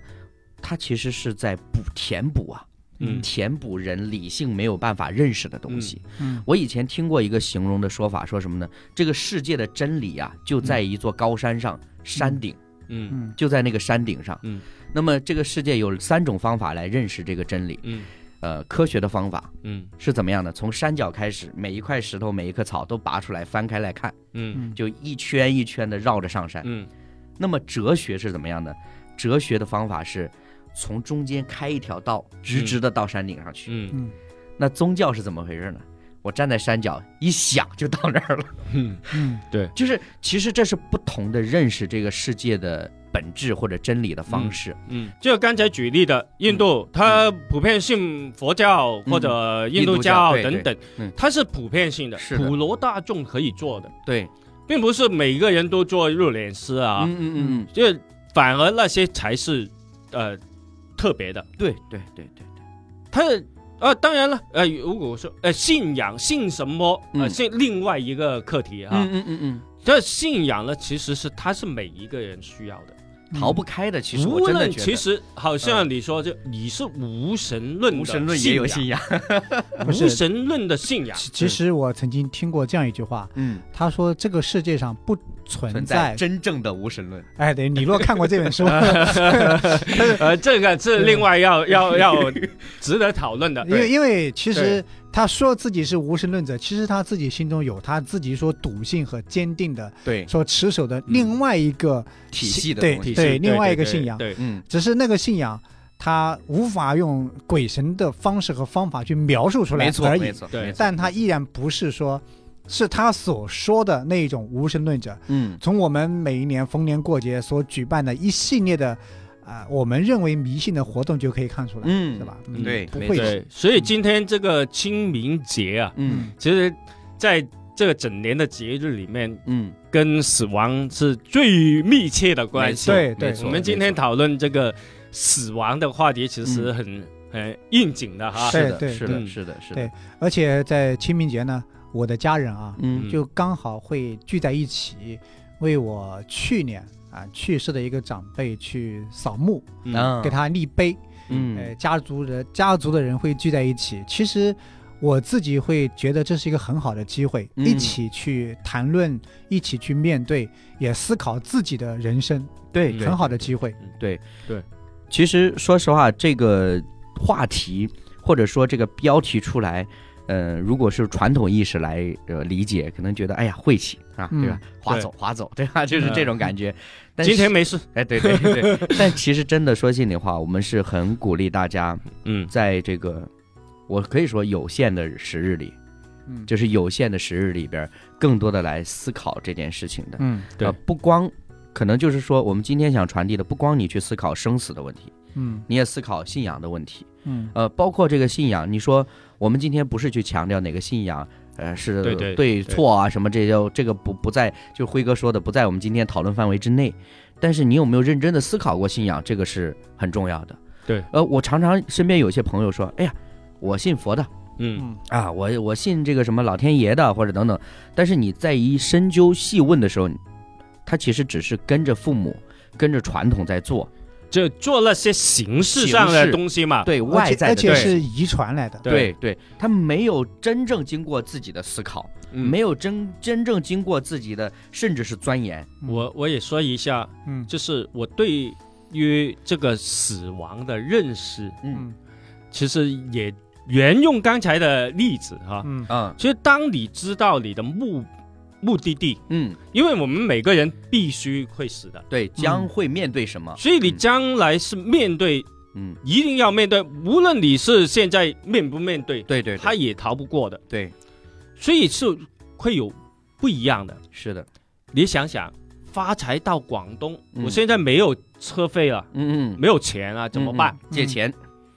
它其实是在补填补啊，嗯填补人理性没有办法认识的东西。嗯我以前听过一个形容的说法，说什么呢？这个世界的真理啊，就在一座高山上，山顶嗯嗯就在那个山顶上。嗯，那么这个世界有三种方法来认识这个真理。嗯呃，科学的方法嗯是怎么样的？从山脚开始，每一块石头、每一棵草都拔出来，翻开来看，嗯嗯就一圈一圈的绕着上山。嗯那么哲学是怎么样的？哲学的方法是从中间开一条道，直直的到山顶上去。嗯。嗯。那宗教是怎么回事呢？我站在山脚一想就到那儿了。嗯。嗯。对。就是其实这是不同的认识这个世界的本质或者真理的方式。嗯，就刚才举例的印度，它普遍信佛教或者印度教等等嗯，它是普遍性的，是的。普罗大众可以做的，对，并不是每个人都做入殓师啊，嗯嗯嗯嗯，就反而那些才是呃特别的。对对对对对，他呃，当然了，呃，如果说呃信仰信什么，呃，嗯是另外一个课题啊。嗯嗯嗯嗯，这信仰呢，其实是它是每一个人需要的，逃不开的。其实我无真的觉得，论其实好像你说，就你是无神论的无神论也有信仰。无神论的信仰。其其实我曾经听过这样一句话，嗯，他说这个世界上不存在，真正的无神论。哎，对你若看过这本书，呃，这个是另外要要要值得讨论的。因为因为其实他说自己是无神论者，其实他自己心中有他自己所笃信和坚定的对。所持守的另外一个体系的对对另外一个信仰。对，嗯，只是那个信仰他无法用鬼神的方式和方法去描述出来没错，而已，没错，对但他依然不是说。是他所说的那一种无神论者。嗯，从我们每一年逢年过节所举办的一系列的，啊、我们认为迷信的活动就可以看出来，嗯是吧？嗯对没错。不会，对，所以今天这个清明节啊，嗯。其实在这个整年的节日里面，嗯，跟死亡是最密切的关系。对对我们今天讨论这个死亡的话题，其实很、很应景的哈。对是的，是的，是的，是对的，而且在清明节呢，我的家人啊，嗯。就刚好会聚在一起，为我去年啊去世的一个长辈去扫墓，嗯啊给他立碑。嗯呃，家族人家族的人会聚在一起。其实我自己会觉得这是一个很好的机会，嗯一起去谈论，一起去面对，也思考自己的人生，对嗯很好的机会。对对。其实说实话，这个话题或者说这个标题出来，呃，如果是传统意识来呃理解，可能觉得哎呀晦气啊，嗯对吧？划走划走，对吧？就是这种感觉。但今天没事。哎，对对对，但其实真的说心里话，我们是很鼓励大家嗯在这个我可以说有限的时日里，嗯就是有限的时日里边，更多的来思考这件事情的。嗯对呃，不光可能就是说，我们今天想传递的，不光你去思考生死的问题，嗯你也思考信仰的问题。嗯呃，包括这个信仰，你说我们今天不是去强调哪个信仰，呃，是对对对错啊什么这些，这个不不在，就辉哥说的不在我们今天讨论范围之内。但是你有没有认真的思考过信仰，这个是很重要的。对，呃，我常常身边有些朋友说，哎呀，我信佛的嗯嗯啊，我我信这个什么老天爷的或者等等，但是你在一深究细问的时候，他其实只是跟着父母。跟着传统在做，就做那些形式上的东西嘛。对外在的且而且是遗传来的。对。对，他没有真正经过自己的思考，嗯。没有真真正经过自己的，甚至是钻研。嗯。我我也说一下，嗯。就是我对于这个死亡的认识，嗯。嗯。其实也沿用刚才的例子哈。嗯。嗯。其实当你知道你的目目的地，嗯，因为我们每个人必须会死的，对，将会面对什么？所以你将来是面对，嗯，一定要面对，无论你是现在面不面对，对对，他也逃不过的。对，所以是会有不一样的。是的，你想想，发财到广东，嗯。我现在没有车费了，嗯嗯，没有钱啊，怎么办？嗯？借钱，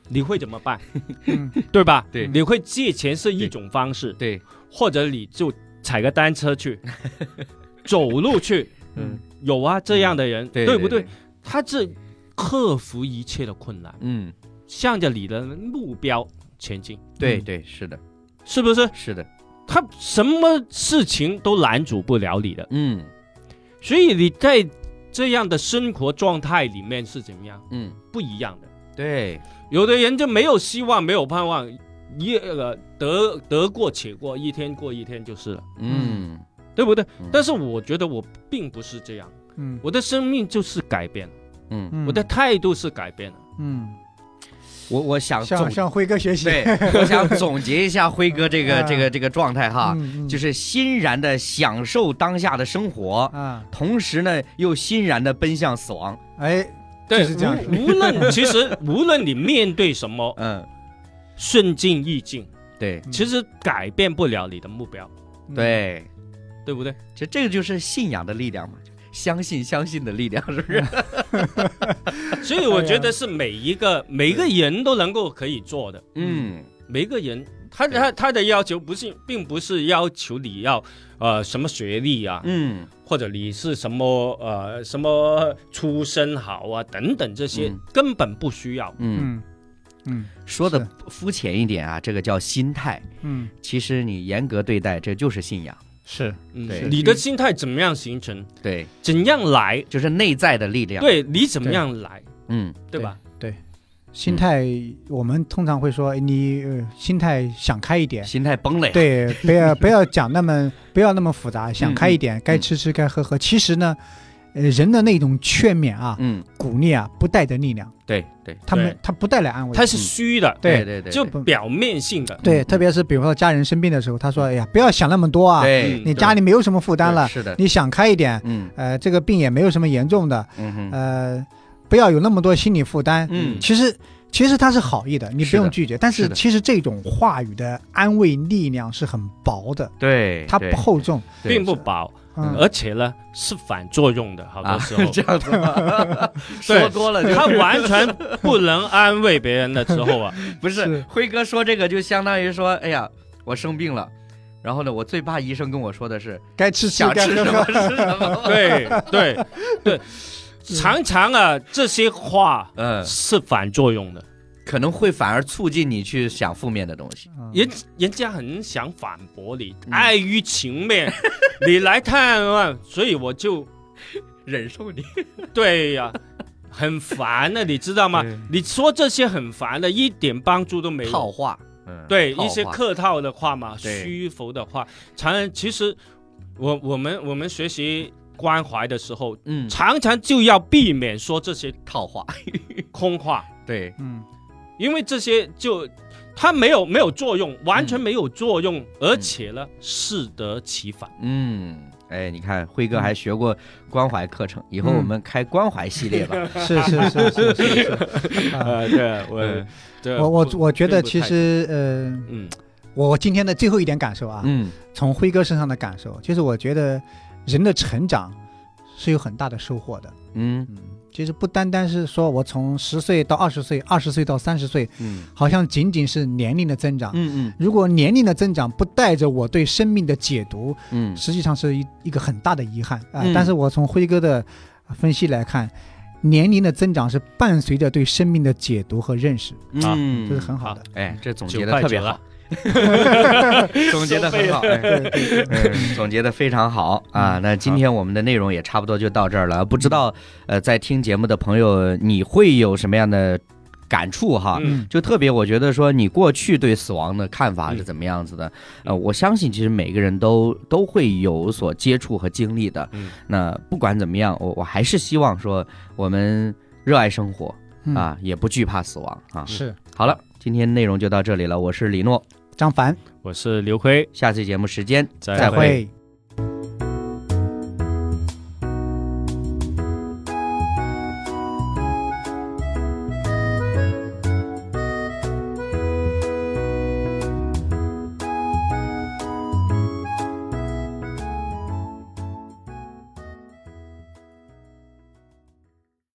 你会怎么办？嗯。对吧？对。你会借钱是一种方式，对，或者你就踩个单车去，走路去，嗯，有啊这样的人，对不对？？他是克服一切的困难，嗯，向着你的目标前进，对对，是的，是不是？是的，他什么事情都拦阻不了你的，嗯。所以你在这样的生活状态里面是怎么样？嗯，不一样的。对，有的人就没有希望，没有盼望，一呃得得过且过，一天过一天就是了，嗯。对不对？嗯。但是我觉得我并不是这样，嗯。我的生命就是改变了，嗯，嗯。我的态度是改变了。嗯，我我想总向向辉哥学习。对，我想总结一下辉哥这个 啊。这个这个状态哈，嗯，嗯。就是欣然的享受当下的生活，啊，同时呢又欣然的奔向死亡。哎，对，就是这样。无无论其实无论你面对什么，嗯，顺境逆境，对。嗯。其实改变不了你的目标，嗯，对，对不对？其实这个就是信仰的力量嘛，相信相信的力量，是不是？所以我觉得是每一个 每个人都能够可以做的。嗯。每个人他他他的要求不是，并不是要求你要呃什么学历啊，嗯。或者你是什么呃什么出身好啊等等这些、嗯。根本不需要。嗯，嗯嗯说的肤浅一点啊，这个叫心态。嗯。其实你严格对待，这就是信仰。是。嗯对。你的心态怎么样形成，对，怎样来，就是内在的力量。，对你怎么样来，嗯，对吧？对心态，我们通常会说，哎你、呃、心态想开一点，心态崩了。对，不要 不要讲那么不要那么复杂，想开一嗯点，该吃吃该喝喝。其实呢，呃，人的那种劝勉啊、嗯，鼓励啊，不带的力量，对对。他们他不带来安慰。他是虚的，对对对，就表面性的，对，嗯。特别是比如说家人生病的时候，他说：“哎呀，不要想那么多啊，对，你家里没有什么负担了，是的，你想开一点。嗯。呃，这个病也没有什么严重的，嗯哼，呃，不要有那么多心理负担。嗯。其实其实他是好意的，你不用拒绝。但是其实这种话语的安慰力量是很薄的，对，它不厚重。并不薄，嗯，而且呢是反作用的，好啊多时候。这样子吗，对说多了就他完全不能安慰别人的时候啊，不是是辉哥说这个，就相当于说，哎呀，我生病了。然后呢，我最怕医生跟我说的是该吃吃，想吃什么。吃什么。对对对，常常啊这些话嗯，是反作用的，可能会反而促进你去想负面的东西。嗯。人人家很想反驳你，嗯。碍于情面，你来探望，所以我就忍受你，对呀、很烦的，你知道吗？你说这些很烦的，一点帮助都没有。套话，嗯，套对一些话客套的话嘛，对。虚浮的话，常其实我我们我们学习关怀的时候，嗯，常常就要避免说这些套话，空话，对，嗯，因为这些就它没有没有作用，完全没有作用，而且呢适得其反。嗯，哎，你看辉哥还学过关怀课程，以后嗯我们开关怀系列吧。是是是是是是。啊呃，对，我嗯对我我我觉得其实呃，嗯我今天的最后一点感受啊，嗯从辉哥身上的感受，就是我觉得人的成长是有很大的收获的。嗯嗯，其实不单单是说我从十岁到二十岁，二十岁到三十岁，嗯。好像仅仅是年龄的增长。嗯嗯。如果年龄的增长不带着我对生命的解读，嗯。实际上是一一个很大的遗憾啊、嗯。但是我从辉哥的分析来看，年龄的增长是伴随着对生命的解读和认识，嗯，这是很好的。哎，这总结的特别好 总结的很好，总结的非常好啊！那今天我们的内容也差不多就到这儿了。不知道呃，在听节目的朋友，你会有什么样的感触哈？嗯就特别，我觉得说你过去对死亡的看法是怎么样子的？呃，我相信其实每个人都都会有所接触和经历的。嗯那不管怎么样，我我还是希望说我们热爱生活嗯，啊，也不惧怕死亡啊。是好了，今天内容就到这里了，我是李诺，张凡。我是刘辉。下期节目时间再会。